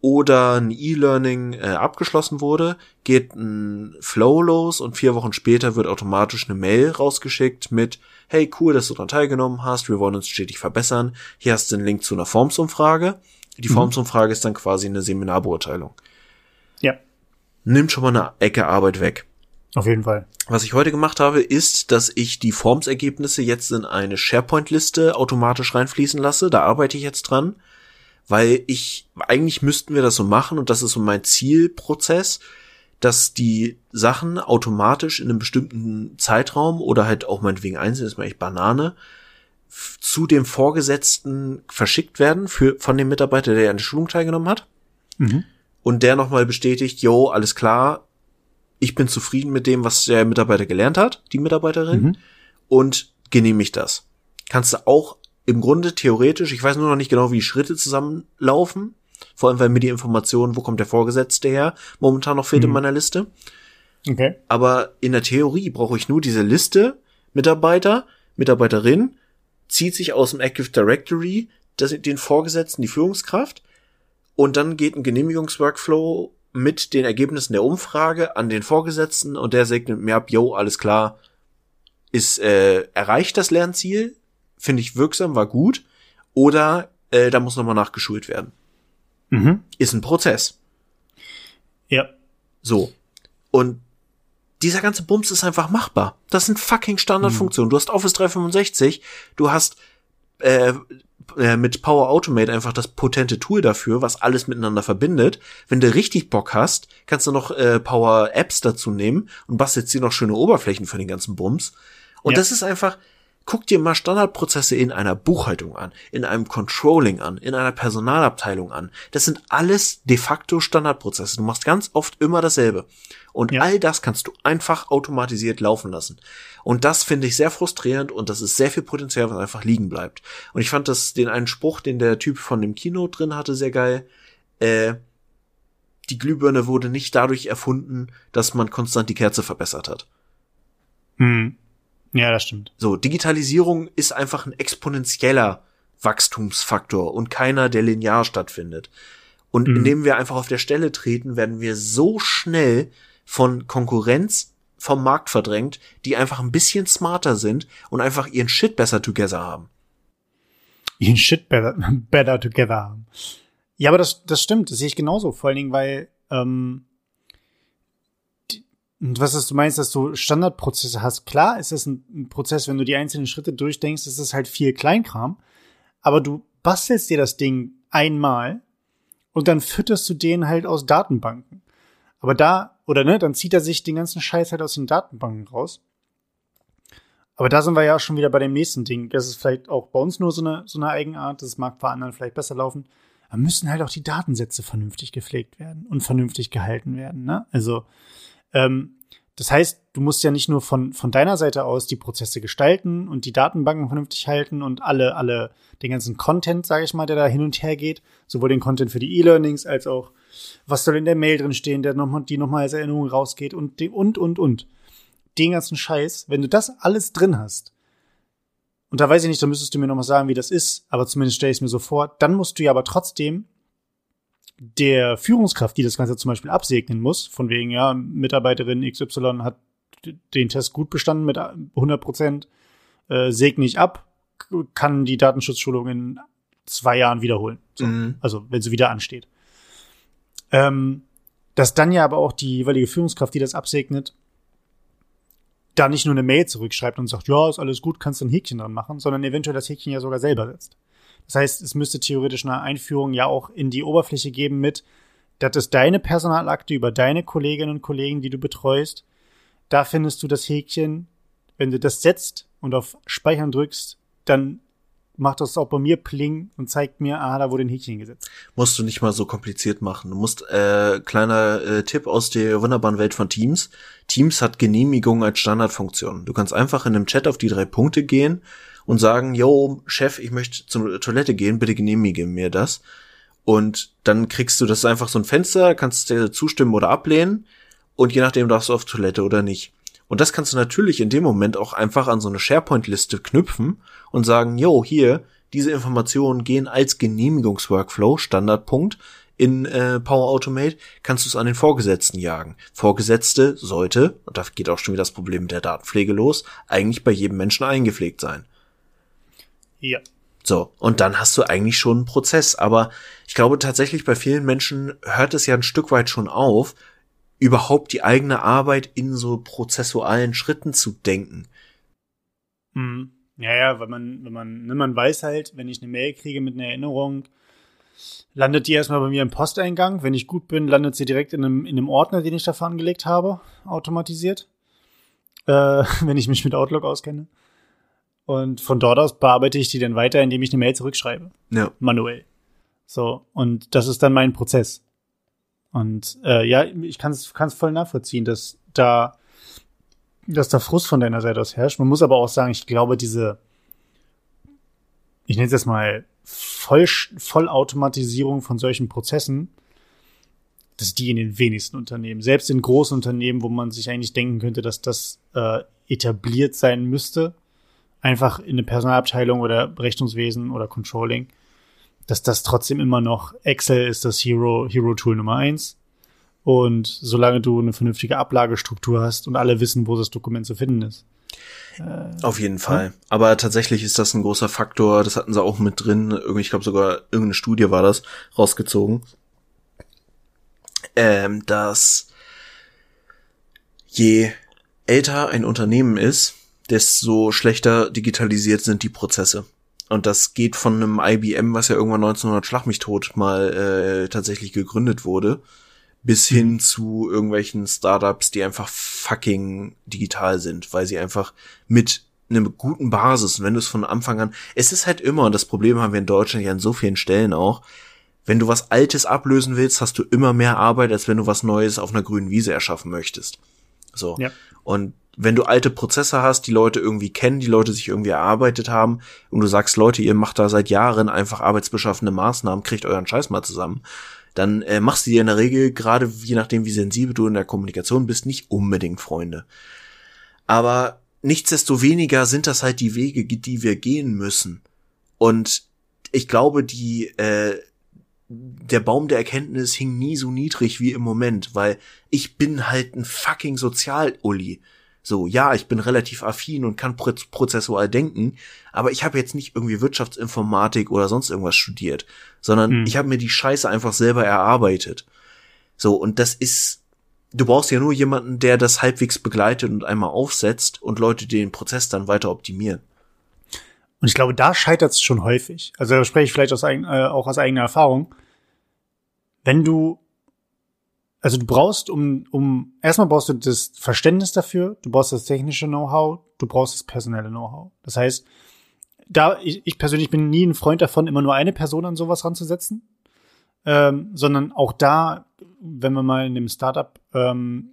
oder ein E-Learning äh, abgeschlossen wurde, geht ein Flow los und vier Wochen später wird automatisch eine Mail rausgeschickt mit Hey, cool, dass du daran teilgenommen hast, wir wollen uns stetig verbessern. Hier hast du einen Link zu einer Formsumfrage. Die Formsumfrage ist dann quasi eine Seminarbeurteilung. Ja, Nimmt schon mal eine Ecke Arbeit weg. auf jeden Fall. Was ich heute gemacht habe, ist, dass ich die Formsergebnisse jetzt in eine SharePoint-Liste automatisch reinfließen lasse. Da arbeite ich jetzt dran, weil ich, eigentlich müssten wir das so machen und das ist so mein Zielprozess, dass die Sachen automatisch in einem bestimmten Zeitraum oder halt auch meinetwegen einzeln, ist mir echt Banane, zu dem Vorgesetzten verschickt werden für, von dem Mitarbeiter, der an der Schulung teilgenommen hat Mhm. und der nochmal bestätigt, yo, alles klar, ich bin zufrieden mit dem, was der Mitarbeiter gelernt hat, die Mitarbeiterin, Mhm. und genehmigt das. Kannst du auch im Grunde theoretisch, ich weiß nur noch nicht genau, wie die Schritte zusammenlaufen, vor allem weil mir die Information, wo kommt der Vorgesetzte her, momentan noch fehlt in Mhm. meiner Liste. Okay. Aber in der Theorie brauche ich nur diese Liste, Mitarbeiter, Mitarbeiterin, zieht sich aus dem Active Directory das, den Vorgesetzten, die Führungskraft, und dann geht ein Genehmigungsworkflow mit den Ergebnissen der Umfrage an den Vorgesetzten und der segnet mir ab, yo, alles klar, ist äh, erreicht das Lernziel, finde ich wirksam, war gut, oder äh, da muss nochmal nachgeschult werden. Mhm. Ist ein Prozess. Ja. So. Und dieser ganze Bums ist einfach machbar. Das sind fucking Standardfunktionen. Du hast Office 365, du hast äh, äh, mit Power Automate einfach das potente Tool dafür, was alles miteinander verbindet. Wenn du richtig Bock hast, kannst du noch äh, Power Apps dazu nehmen und bastelst dir noch schöne Oberflächen für den ganzen Bums. Und Ja. das ist einfach, guck dir mal Standardprozesse in einer Buchhaltung an, in einem Controlling an, in einer Personalabteilung an. Das sind alles de facto Standardprozesse. Du machst ganz oft immer dasselbe. Und Ja. all das kannst du einfach automatisiert laufen lassen. Und das finde ich sehr frustrierend und das ist sehr viel Potenzial, was einfach liegen bleibt. Und ich fand das, den einen Spruch, den der Typ von dem Kino drin hatte, sehr geil. Äh, die Glühbirne wurde nicht dadurch erfunden, dass man konstant die Kerze verbessert hat. Hm. Ja, das stimmt. So, Digitalisierung ist einfach ein exponentieller Wachstumsfaktor und keiner, der linear stattfindet. Und Mhm. indem wir einfach auf der Stelle treten, werden wir so schnell von Konkurrenz vom Markt verdrängt, die einfach ein bisschen smarter sind und einfach ihren Shit besser together haben. ihren Shit better, better together haben. Ja, aber das, das stimmt, das sehe ich genauso. Vor allen Dingen, weil, ähm, die, was du meinst, dass du Standardprozesse hast. Klar ist es ein, ein Prozess, wenn du die einzelnen Schritte durchdenkst, ist es halt viel Kleinkram. Aber du bastelst dir das Ding einmal und dann fütterst du den halt aus Datenbanken. Aber da, oder ne, dann zieht er sich den ganzen Scheiß halt aus den Datenbanken raus. Aber da sind wir ja schon wieder bei dem nächsten Ding. Das ist vielleicht auch bei uns nur so eine, so eine Eigenart. Das mag bei anderen vielleicht besser laufen. Da müssen halt auch die Datensätze vernünftig gepflegt werden und vernünftig gehalten werden. Ne? Also, ähm, das heißt, du musst ja nicht nur von, von deiner Seite aus die Prozesse gestalten und die Datenbanken vernünftig halten und alle, alle, den ganzen Content, sage ich mal, der da hin und her geht, sowohl den Content für die E-Learnings als auch, was soll in der Mail drin stehen, der noch, die nochmal als Erinnerung rausgeht und, und, und, und. Den ganzen Scheiß, wenn du das alles drin hast, und da weiß ich nicht, da müsstest du mir noch mal sagen, wie das ist, aber zumindest stelle ich es mir so vor, dann musst du ja aber trotzdem der Führungskraft, die das Ganze zum Beispiel absegnen muss, von wegen, ja, Mitarbeiterin XY hat den Test gut bestanden mit 100 Prozent, äh, segne ich ab, kann die Datenschutzschulung in zwei Jahren wiederholen. So. Mhm. Also, wenn sie wieder ansteht. Ähm, dass dann ja aber auch die jeweilige Führungskraft, die das absegnet, da nicht nur eine Mail zurückschreibt und sagt, ja, ist alles gut, kannst du ein Häkchen dran machen, sondern eventuell das Häkchen ja sogar selber setzt. Das heißt, es müsste theoretisch eine Einführung ja auch in die Oberfläche geben mit, das ist deine Personalakte über deine Kolleginnen und Kollegen, die du betreust. Da findest du das Häkchen. Wenn du das setzt und auf Speichern drückst, dann macht das auch bei mir Pling und zeigt mir, ah, da wurde ein Häkchen gesetzt. Musst du nicht mal so kompliziert machen. Du musst, äh, kleiner äh, Tipp aus der wunderbaren Welt von Teams. Teams hat Genehmigung als Standardfunktion. Du kannst einfach in einem Chat auf die drei Punkte gehen und sagen, yo, Chef, ich möchte zur Toilette gehen, bitte genehmige mir das. Und dann kriegst du das einfach so ein Fenster, kannst dir zustimmen oder ablehnen. Und je nachdem darfst du auf Toilette oder nicht. Und das kannst du natürlich in dem Moment auch einfach an so eine SharePoint-Liste knüpfen und sagen, yo, hier, diese Informationen gehen als Genehmigungsworkflow, Standardpunkt, in äh, Power Automate, kannst du es an den Vorgesetzten jagen. Vorgesetzte sollte, und da geht auch schon wieder das Problem mit der Datenpflege los, eigentlich bei jedem Menschen eingepflegt sein. Ja. So, und dann hast du eigentlich schon einen Prozess. Aber ich glaube tatsächlich, bei vielen Menschen hört es ja ein Stück weit schon auf, überhaupt die eigene Arbeit in so prozessualen Schritten zu denken. Hm. Ja, ja, weil man, wenn man, ne, man weiß halt, wenn ich eine Mail kriege mit einer Erinnerung, landet die erstmal bei mir im Posteingang. Wenn ich gut bin, landet sie direkt in einem, in einem Ordner, den ich dafür angelegt habe, automatisiert. Äh, wenn ich mich mit Outlook auskenne. Und von dort aus bearbeite ich die dann weiter, indem ich eine Mail zurückschreibe. Ja. Manuell. So, und das ist dann mein Prozess. Und äh, ja, ich kann es voll nachvollziehen, dass da, dass da Frust von deiner Seite aus herrscht. Man muss aber auch sagen, ich glaube, diese, ich nenne es jetzt mal Voll, Vollautomatisierung von solchen Prozessen, das ist die in den wenigsten Unternehmen. Selbst in großen Unternehmen, wo man sich eigentlich denken könnte, dass das äh, etabliert sein müsste, einfach in eine Personalabteilung oder Rechnungswesen oder Controlling, dass das trotzdem immer noch Excel ist das Hero, Hero Tool Nummer eins. Und solange du eine vernünftige Ablagestruktur hast und alle wissen, wo das Dokument zu finden ist. Äh, Auf jeden Fall. Ja. Aber tatsächlich ist das ein großer Faktor. Das hatten sie auch mit drin. Ich glaube sogar irgendeine Studie war das rausgezogen. Ähm, dass je älter ein Unternehmen ist, desto schlechter digitalisiert sind die Prozesse. Und das geht von einem IBM, was ja irgendwann 1900 Schlag mich tot mal äh, tatsächlich gegründet wurde, bis mhm. hin zu irgendwelchen Startups, die einfach fucking digital sind, weil sie einfach mit einer guten Basis, und wenn du es von Anfang an, es ist halt immer, und das Problem haben wir in Deutschland ja an so vielen Stellen auch, wenn du was Altes ablösen willst, hast du immer mehr Arbeit, als wenn du was Neues auf einer grünen Wiese erschaffen möchtest. So. Ja. Und wenn du alte Prozesse hast, die Leute irgendwie kennen, die Leute sich irgendwie erarbeitet haben und du sagst, Leute, ihr macht da seit Jahren einfach arbeitsbeschaffende Maßnahmen, kriegt euren Scheiß mal zusammen, dann äh, machst du dir in der Regel, gerade je nachdem, wie sensibel du in der Kommunikation bist, nicht unbedingt Freunde. Aber nichtsdestoweniger sind das halt die Wege, die wir gehen müssen. Und ich glaube, die, äh, der Baum der Erkenntnis hing nie so niedrig wie im Moment, weil ich bin halt ein fucking Sozial-Uli. So, ja, ich bin relativ affin und kann prozessual denken, aber ich habe jetzt nicht irgendwie Wirtschaftsinformatik oder sonst irgendwas studiert, sondern hm. ich habe mir die Scheiße einfach selber erarbeitet. So, und das ist, du brauchst ja nur jemanden, der das halbwegs begleitet und einmal aufsetzt und Leute, die den Prozess dann weiter optimieren. Und ich glaube, da scheitert es schon häufig. Also da spreche ich vielleicht aus eigen, äh, auch aus eigener Erfahrung. Wenn du also du brauchst, um, um, erstmal brauchst du das Verständnis dafür, du brauchst das technische Know-how, du brauchst das personelle Know-how. Das heißt, da, ich, ich persönlich bin nie ein Freund davon, immer nur eine Person an sowas ranzusetzen, ähm, sondern auch da, wenn wir mal in dem Startup ähm,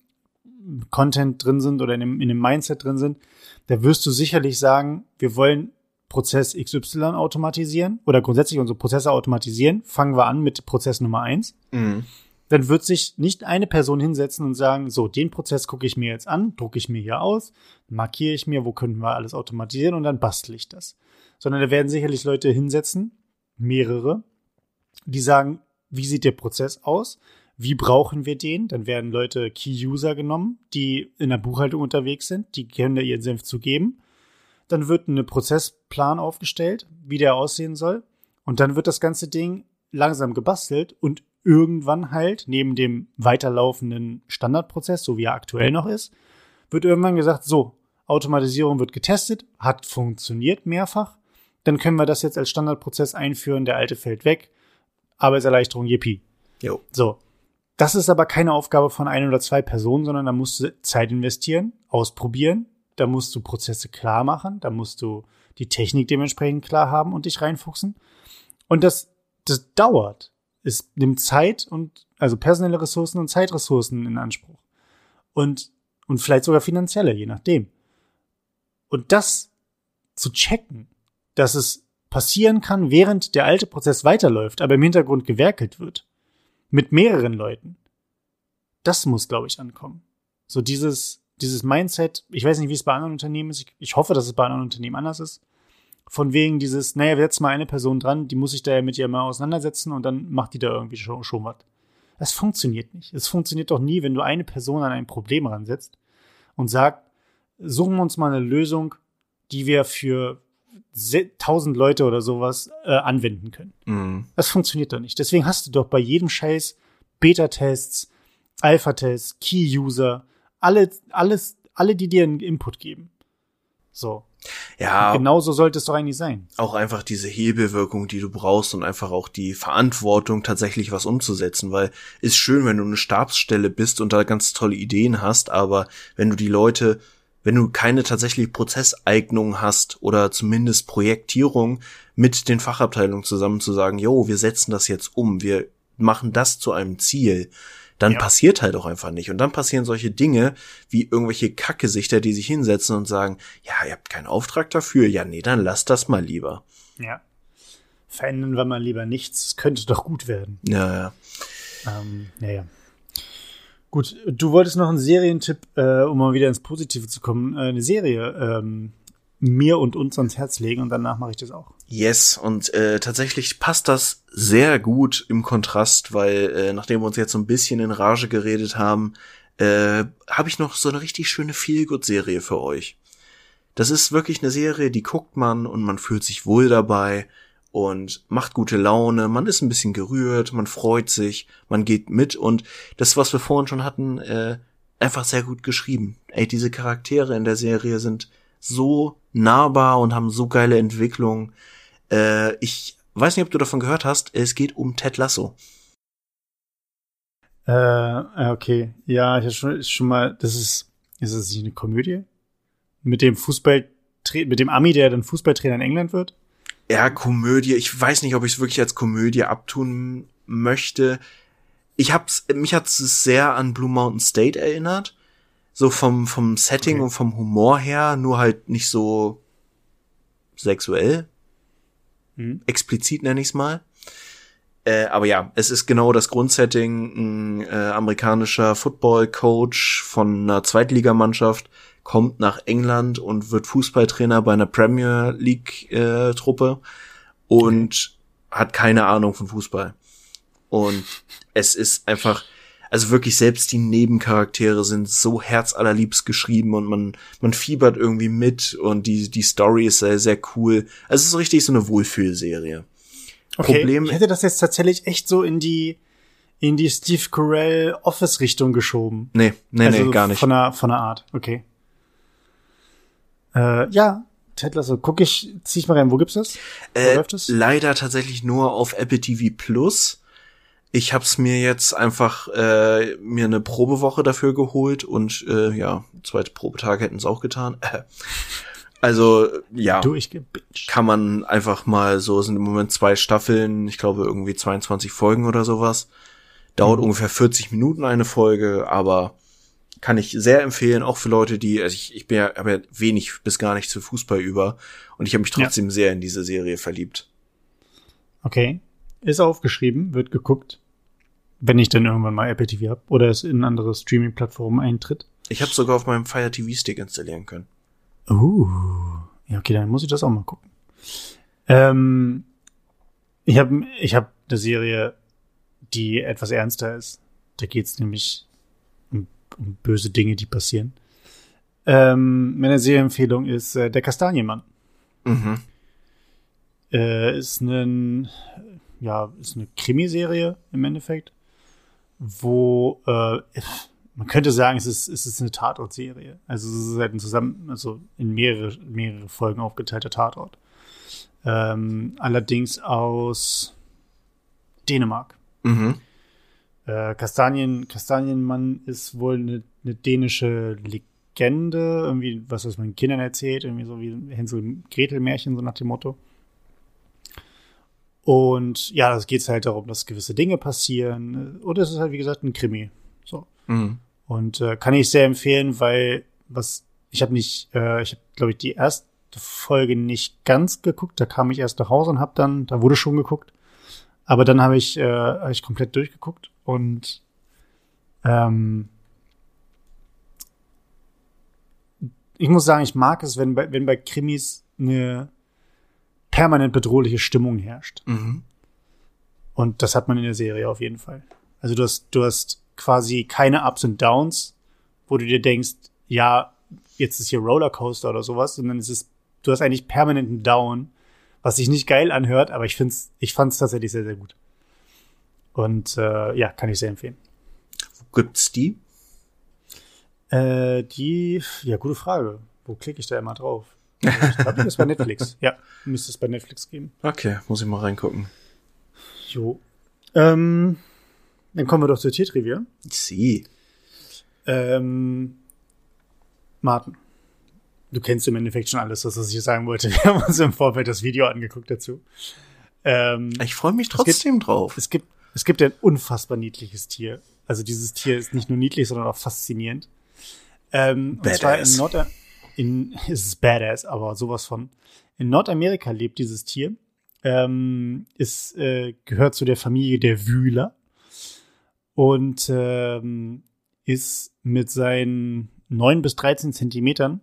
Content drin sind oder in dem, in dem Mindset drin sind, da wirst du sicherlich sagen, wir wollen Prozess XY automatisieren oder grundsätzlich unsere Prozesse automatisieren. Fangen wir an mit Prozess Nummer eins. Mhm dann wird sich nicht eine Person hinsetzen und sagen, so, den Prozess gucke ich mir jetzt an, drucke ich mir hier aus, markiere ich mir, wo können wir alles automatisieren und dann bastel ich das. Sondern da werden sicherlich Leute hinsetzen, mehrere, die sagen, wie sieht der Prozess aus? Wie brauchen wir den? Dann werden Leute Key-User genommen, die in der Buchhaltung unterwegs sind, die können da ihren Senf zu geben. Dann wird ein Prozessplan aufgestellt, wie der aussehen soll. Und dann wird das ganze Ding langsam gebastelt und irgendwann halt, neben dem weiterlaufenden Standardprozess, so wie er aktuell noch ist, wird irgendwann gesagt, so, Automatisierung wird getestet, hat funktioniert mehrfach, dann können wir das jetzt als Standardprozess einführen, der alte fällt weg, Arbeitserleichterung, yippie. Jo. So. Das ist aber keine Aufgabe von ein oder zwei Personen, sondern da musst du Zeit investieren, ausprobieren, da musst du Prozesse klar machen, da musst du die Technik dementsprechend klar haben und dich reinfuchsen. Und das, das dauert es nimmt Zeit und also personelle Ressourcen und Zeitressourcen in Anspruch. Und, und vielleicht sogar finanzielle, je nachdem. Und das zu checken, dass es passieren kann, während der alte Prozess weiterläuft, aber im Hintergrund gewerkelt wird. Mit mehreren Leuten. Das muss, glaube ich, ankommen. So dieses, dieses Mindset, ich weiß nicht, wie es bei anderen Unternehmen ist. Ich, ich hoffe, dass es bei anderen Unternehmen anders ist von wegen dieses, naja, wir setzen mal eine Person dran, die muss sich da ja mit ihr mal auseinandersetzen und dann macht die da irgendwie schon, schon was. Das funktioniert nicht. Es funktioniert doch nie, wenn du eine Person an ein Problem ransetzt und sagst, suchen wir uns mal eine Lösung, die wir für tausend Leute oder sowas äh, anwenden können. Mhm. Das funktioniert doch nicht. Deswegen hast du doch bei jedem Scheiß Beta-Tests, Alpha-Tests, Key-User, alle, alles, alle, die dir einen Input geben. So. Ja. Und genauso sollte es doch eigentlich sein. Auch einfach diese Hebelwirkung, die du brauchst und einfach auch die Verantwortung, tatsächlich was umzusetzen, weil ist schön, wenn du eine Stabsstelle bist und da ganz tolle Ideen hast, aber wenn du die Leute, wenn du keine tatsächliche Prozesseignung hast oder zumindest Projektierung mit den Fachabteilungen zusammen zu sagen, jo, wir setzen das jetzt um, wir machen das zu einem Ziel, dann ja. passiert halt auch einfach nicht. Und dann passieren solche Dinge wie irgendwelche Kackesichter, die sich hinsetzen und sagen, ja, ihr habt keinen Auftrag dafür. Ja, nee, dann lasst das mal lieber. Ja. Verändern wir mal lieber nichts. Es könnte doch gut werden. Ja, ja. Ähm, ja, ja. Gut, du wolltest noch einen Serientipp, äh, um mal wieder ins Positive zu kommen, äh, eine Serie ähm, mir und uns ans Herz legen und danach mache ich das auch. Yes, und äh, tatsächlich passt das sehr gut im Kontrast, weil äh, nachdem wir uns jetzt so ein bisschen in Rage geredet haben, äh, habe ich noch so eine richtig schöne Feelgood-Serie für euch. Das ist wirklich eine Serie, die guckt man und man fühlt sich wohl dabei und macht gute Laune, man ist ein bisschen gerührt, man freut sich, man geht mit und das, was wir vorhin schon hatten, äh, einfach sehr gut geschrieben. Ey, diese Charaktere in der Serie sind so nahbar und haben so geile Entwicklungen. Äh, ich weiß nicht, ob du davon gehört hast. Es geht um Ted Lasso. Äh, okay. Ja, ich habe schon, schon mal, das ist, ist das nicht eine Komödie? Mit dem Fußball, mit dem Ami, der dann Fußballtrainer in England wird? Ja, Komödie. Ich weiß nicht, ob ich es wirklich als Komödie abtun möchte. Ich hab's, mich hat's sehr an Blue Mountain State erinnert. So vom, vom Setting okay. und vom Humor her, nur halt nicht so sexuell. Hm. Explizit nenne ich es mal. Äh, aber ja, es ist genau das Grundsetting. Ein äh, amerikanischer Football-Coach von einer Zweitligamannschaft kommt nach England und wird Fußballtrainer bei einer Premier League-Truppe äh, und okay. hat keine Ahnung von Fußball. Und es ist einfach, also wirklich selbst die Nebencharaktere sind so herzallerliebst geschrieben und man, man fiebert irgendwie mit und die, die Story ist sehr, sehr cool. Also es ist richtig so eine Wohlfühlserie. Okay, Problem, ich hätte das jetzt tatsächlich echt so in die, in die Steve Carell Office Richtung geschoben. Nee, nee, also nee, gar nicht. Von der, von der Art, okay. Äh, ja, Ted Lasso, guck ich, zieh ich mal rein, wo gibt's das? Wo äh, läuft das? Leider tatsächlich nur auf Apple TV Plus. Ich hab's mir jetzt einfach äh, mir eine Probewoche dafür geholt und äh, ja, zweite Probetag hätten es auch getan. Also ja, kann man einfach mal so sind im Moment zwei Staffeln, ich glaube irgendwie 22 Folgen oder sowas. Dauert mhm. ungefähr 40 Minuten eine Folge, aber kann ich sehr empfehlen, auch für Leute, die, also ich, ich bin ja, habe ja wenig bis gar nicht zu Fußball über und ich habe mich trotzdem ja. sehr in diese Serie verliebt. Okay. Ist aufgeschrieben, wird geguckt, wenn ich dann irgendwann mal Apple TV habe oder es in andere Streaming-Plattformen eintritt. Ich habe sogar auf meinem Fire TV Stick installieren können. Uh, ja, okay, dann muss ich das auch mal gucken. Ähm, ich habe ich hab eine Serie, die etwas ernster ist. Da geht's nämlich um böse Dinge, die passieren. Ähm, meine Serienempfehlung ist äh, Der Kastanienmann. Mhm. Äh, ist ein, ja, ist eine Krimiserie im Endeffekt, wo äh, man könnte sagen, es ist, es ist eine Tatortserie. Also es ist halt ein zusammen, also in mehrere, mehrere Folgen aufgeteilter Tatort. Ähm, allerdings aus Dänemark. Mhm. Äh, Kastanien, Kastanienmann ist wohl eine, eine dänische Legende, irgendwie was, was man Kindern erzählt, irgendwie so wie Hänsel Gretel Märchen, so nach dem Motto. Und ja, das geht halt darum, dass gewisse Dinge passieren. Und es ist halt, wie gesagt, ein Krimi. So. Mhm. Und äh, kann ich sehr empfehlen, weil was, ich habe nicht, äh, ich habe, glaube ich, die erste Folge nicht ganz geguckt. Da kam ich erst nach Hause und habe dann, da wurde schon geguckt. Aber dann habe ich, äh, hab ich komplett durchgeguckt und ähm, ich muss sagen, ich mag es, wenn bei, wenn bei Krimis eine permanent bedrohliche Stimmung herrscht. Mhm. Und das hat man in der Serie auf jeden Fall. Also du hast, du hast quasi keine Ups und Downs, wo du dir denkst, ja, jetzt ist hier Rollercoaster oder sowas, sondern es ist, du hast eigentlich permanenten Down, was sich nicht geil anhört, aber ich find's, ich fand's tatsächlich sehr, sehr gut. Und äh, ja, kann ich sehr empfehlen. Wo gibt's die? Äh, die, ja, gute Frage. Wo klicke ich da immer drauf? Ich glaube, das ist bei Netflix. Ja, müsste es bei Netflix geben. Okay, muss ich mal reingucken. Jo. Ähm, dann kommen wir doch zur Tiertrivia. Sie. Ähm, Martin. Du kennst im Endeffekt schon alles, was ich hier sagen wollte. Wir haben uns im Vorfeld das Video angeguckt dazu. Ähm, ich freue mich trotzdem es gibt, drauf. Es gibt es gibt ein unfassbar niedliches Tier. Also dieses Tier ist nicht nur niedlich, sondern auch faszinierend. Ähm, und zwar in Nord in ist es badass, aber sowas von. In Nordamerika lebt dieses Tier. Ähm, ist, äh, gehört zu der Familie der Wühler und ähm, ist mit seinen neun bis 13 Zentimetern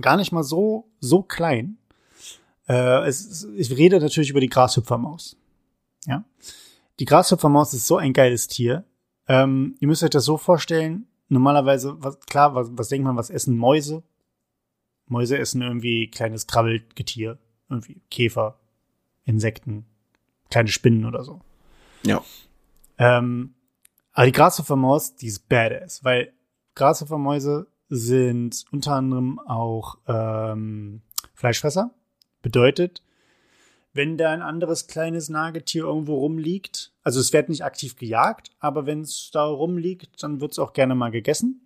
gar nicht mal so, so klein. Äh, es, ich rede natürlich über die Grashüpfermaus. Ja. Die Grashüpfermaus ist so ein geiles Tier. Ähm, ihr müsst euch das so vorstellen. Normalerweise, was, klar, was, was denkt man, was essen Mäuse? Mäuse essen irgendwie kleines Krabbelgetier. Irgendwie Käfer, Insekten, kleine Spinnen oder so. Ja. Ähm, aber die Grashüpfermaus, die ist badass, weil Grashüpfermäuse sind unter anderem auch ähm, Fleischfresser. Bedeutet, wenn da ein anderes kleines Nagetier irgendwo rumliegt. Also es wird nicht aktiv gejagt, aber wenn es da rumliegt, dann wird es auch gerne mal gegessen.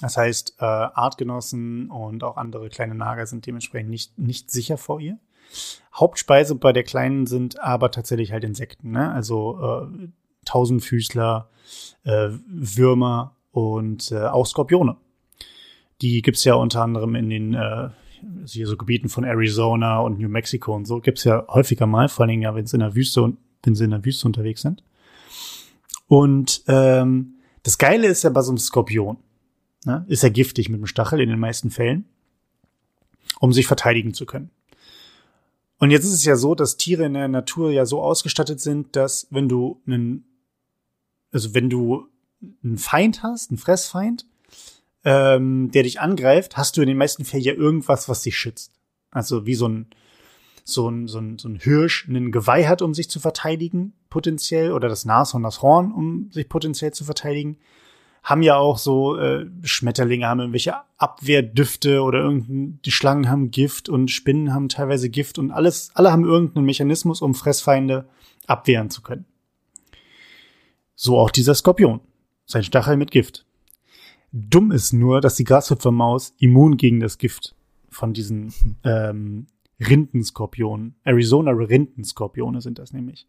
Das heißt, äh, Artgenossen und auch andere kleine Nager sind dementsprechend nicht, nicht sicher vor ihr. Hauptspeise bei der Kleinen sind aber tatsächlich halt Insekten, ne? also äh, Tausendfüßler, äh, Würmer und äh, auch Skorpione. Die gibt's ja unter anderem in den äh, hier so Gebieten von Arizona und New Mexico und so gibt's ja häufiger mal, vor allen Dingen ja, wenn sie in der Wüste und wenn sie in der Wüste unterwegs sind. Und ähm, das Geile ist ja bei so einem Skorpion, ne, ist er giftig mit dem Stachel in den meisten Fällen, um sich verteidigen zu können. Und jetzt ist es ja so, dass Tiere in der Natur ja so ausgestattet sind, dass wenn du einen also wenn du einen Feind hast, einen Fressfeind, ähm, der dich angreift, hast du in den meisten Fällen ja irgendwas, was dich schützt. Also wie so ein, so ein, so ein, so ein Hirsch einen Geweih hat, um sich zu verteidigen, potenziell, oder das Nashorn das Horn, um sich potenziell zu verteidigen, haben ja auch so äh, Schmetterlinge haben irgendwelche Abwehrdüfte oder irgendein, die Schlangen haben Gift und Spinnen haben teilweise Gift und alles, alle haben irgendeinen Mechanismus, um Fressfeinde abwehren zu können. So auch dieser Skorpion. Sein Stachel mit Gift. Dumm ist nur, dass die Grashüpfermaus immun gegen das Gift von diesen ähm, Rindenskorpionen, Arizona Rindenskorpione sind das nämlich,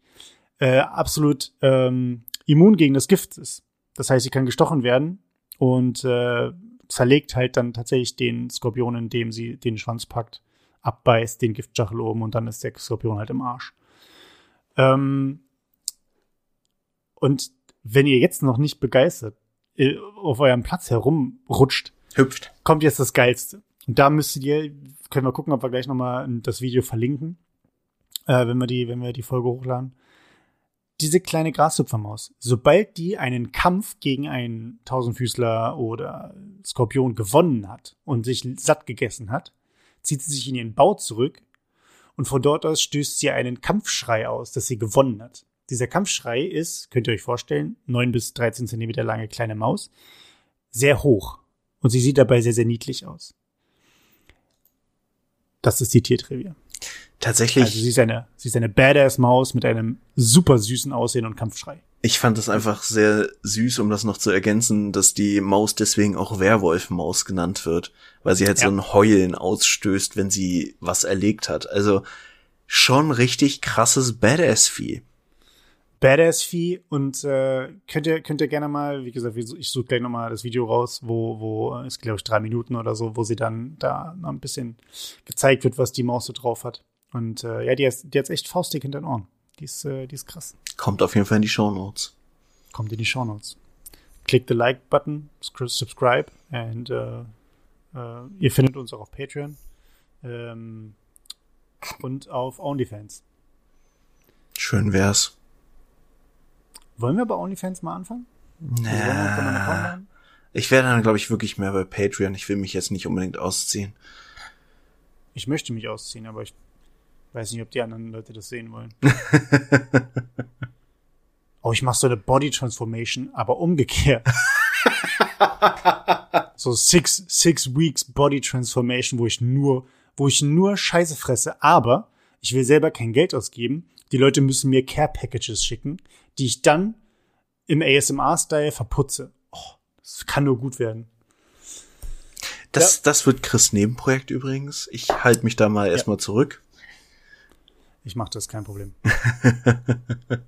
äh, absolut ähm, immun gegen das Gift ist. Das heißt, sie kann gestochen werden und äh, zerlegt halt dann tatsächlich den Skorpion, indem sie den Schwanz packt, abbeißt, den Giftstachel oben und dann ist der Skorpion halt im Arsch. Ähm, und wenn ihr jetzt noch nicht begeistert äh, auf eurem Platz herumrutscht, hüpft, kommt jetzt das Geilste. Und da müsstet ihr, können wir gucken, ob wir gleich nochmal das Video verlinken, äh, wenn wir die, wenn wir die Folge hochladen. Diese kleine Grashüpfermaus, sobald die einen Kampf gegen einen Tausendfüßler oder Skorpion gewonnen hat und sich satt gegessen hat, zieht sie sich in ihren Bau zurück und von dort aus stößt sie einen Kampfschrei aus, dass sie gewonnen hat. Dieser Kampfschrei ist, könnt ihr euch vorstellen, neun bis 13 Zentimeter lange kleine Maus, sehr hoch. Und sie sieht dabei sehr, sehr niedlich aus. Das ist die Tiertrivia. Tatsächlich. Also sie ist eine, sie ist eine Badass-Maus mit einem super süßen Aussehen und Kampfschrei. Ich fand es einfach sehr süß, um das noch zu ergänzen, dass die Maus deswegen auch Werwolf-Maus genannt wird, weil sie halt ja. so ein Heulen ausstößt, wenn sie was erlegt hat. Also schon richtig krasses Badass-Vieh. Badass-Vieh und äh, könnt ihr könnt ihr gerne mal, wie gesagt, ich suche gleich nochmal das Video raus, wo wo ist glaube ich drei Minuten oder so, wo sie dann da noch ein bisschen gezeigt wird, was die Maus so drauf hat. Und äh, ja, die hat die hat's echt faustdick hinter den Ohren. Die ist äh, die ist krass. Kommt auf jeden Fall in die Show Notes. Kommt in die Show Notes. Klickt the Like Button, subscribe and äh, äh, ihr findet uns auch auf Patreon ähm, und auf OnlyFans. Schön wär's. Wollen wir bei OnlyFans mal anfangen? Nah. Ich werde dann, glaube ich, wirklich mehr bei Patreon. Ich will mich jetzt nicht unbedingt ausziehen. Ich möchte mich ausziehen, aber ich weiß nicht, ob die anderen Leute das sehen wollen. oh, ich mache so eine Body Transformation, aber umgekehrt. so six, six weeks Body Transformation, wo ich nur, wo ich nur Scheiße fresse, aber ich will selber kein Geld ausgeben. Die Leute müssen mir Care Packages schicken, die ich dann im ASMR-Style verputze. Oh, das kann nur gut werden. Das, ja. das wird Chris Nebenprojekt übrigens. Ich halte mich da mal erstmal zurück. Ich mache das, kein Problem.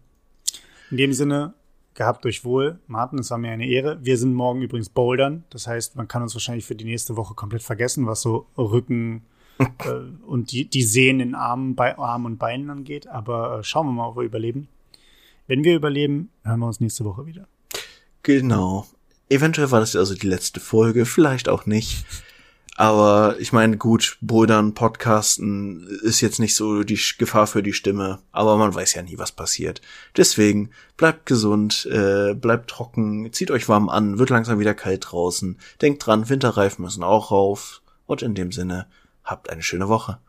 In dem Sinne, gehabt euch wohl. Martin, es war mir eine Ehre. Wir sind morgen übrigens bouldern. Das heißt, man kann uns wahrscheinlich für die nächste Woche komplett vergessen, was so Rücken äh, und die, die Sehnen in Armen, Be Armen und Beinen angeht. Aber äh, schauen wir mal, ob wir überleben. Wenn wir überleben, hören wir uns nächste Woche wieder. Genau. Eventuell war das also die letzte Folge, vielleicht auch nicht. Aber ich meine, gut, Bouldern, Podcasten ist jetzt nicht so die Gefahr für die Stimme, aber man weiß ja nie, was passiert. Deswegen bleibt gesund, äh, bleibt trocken, zieht euch warm an, wird langsam wieder kalt draußen. Denkt dran, Winterreifen müssen auch rauf. Und in dem Sinne, habt eine schöne Woche.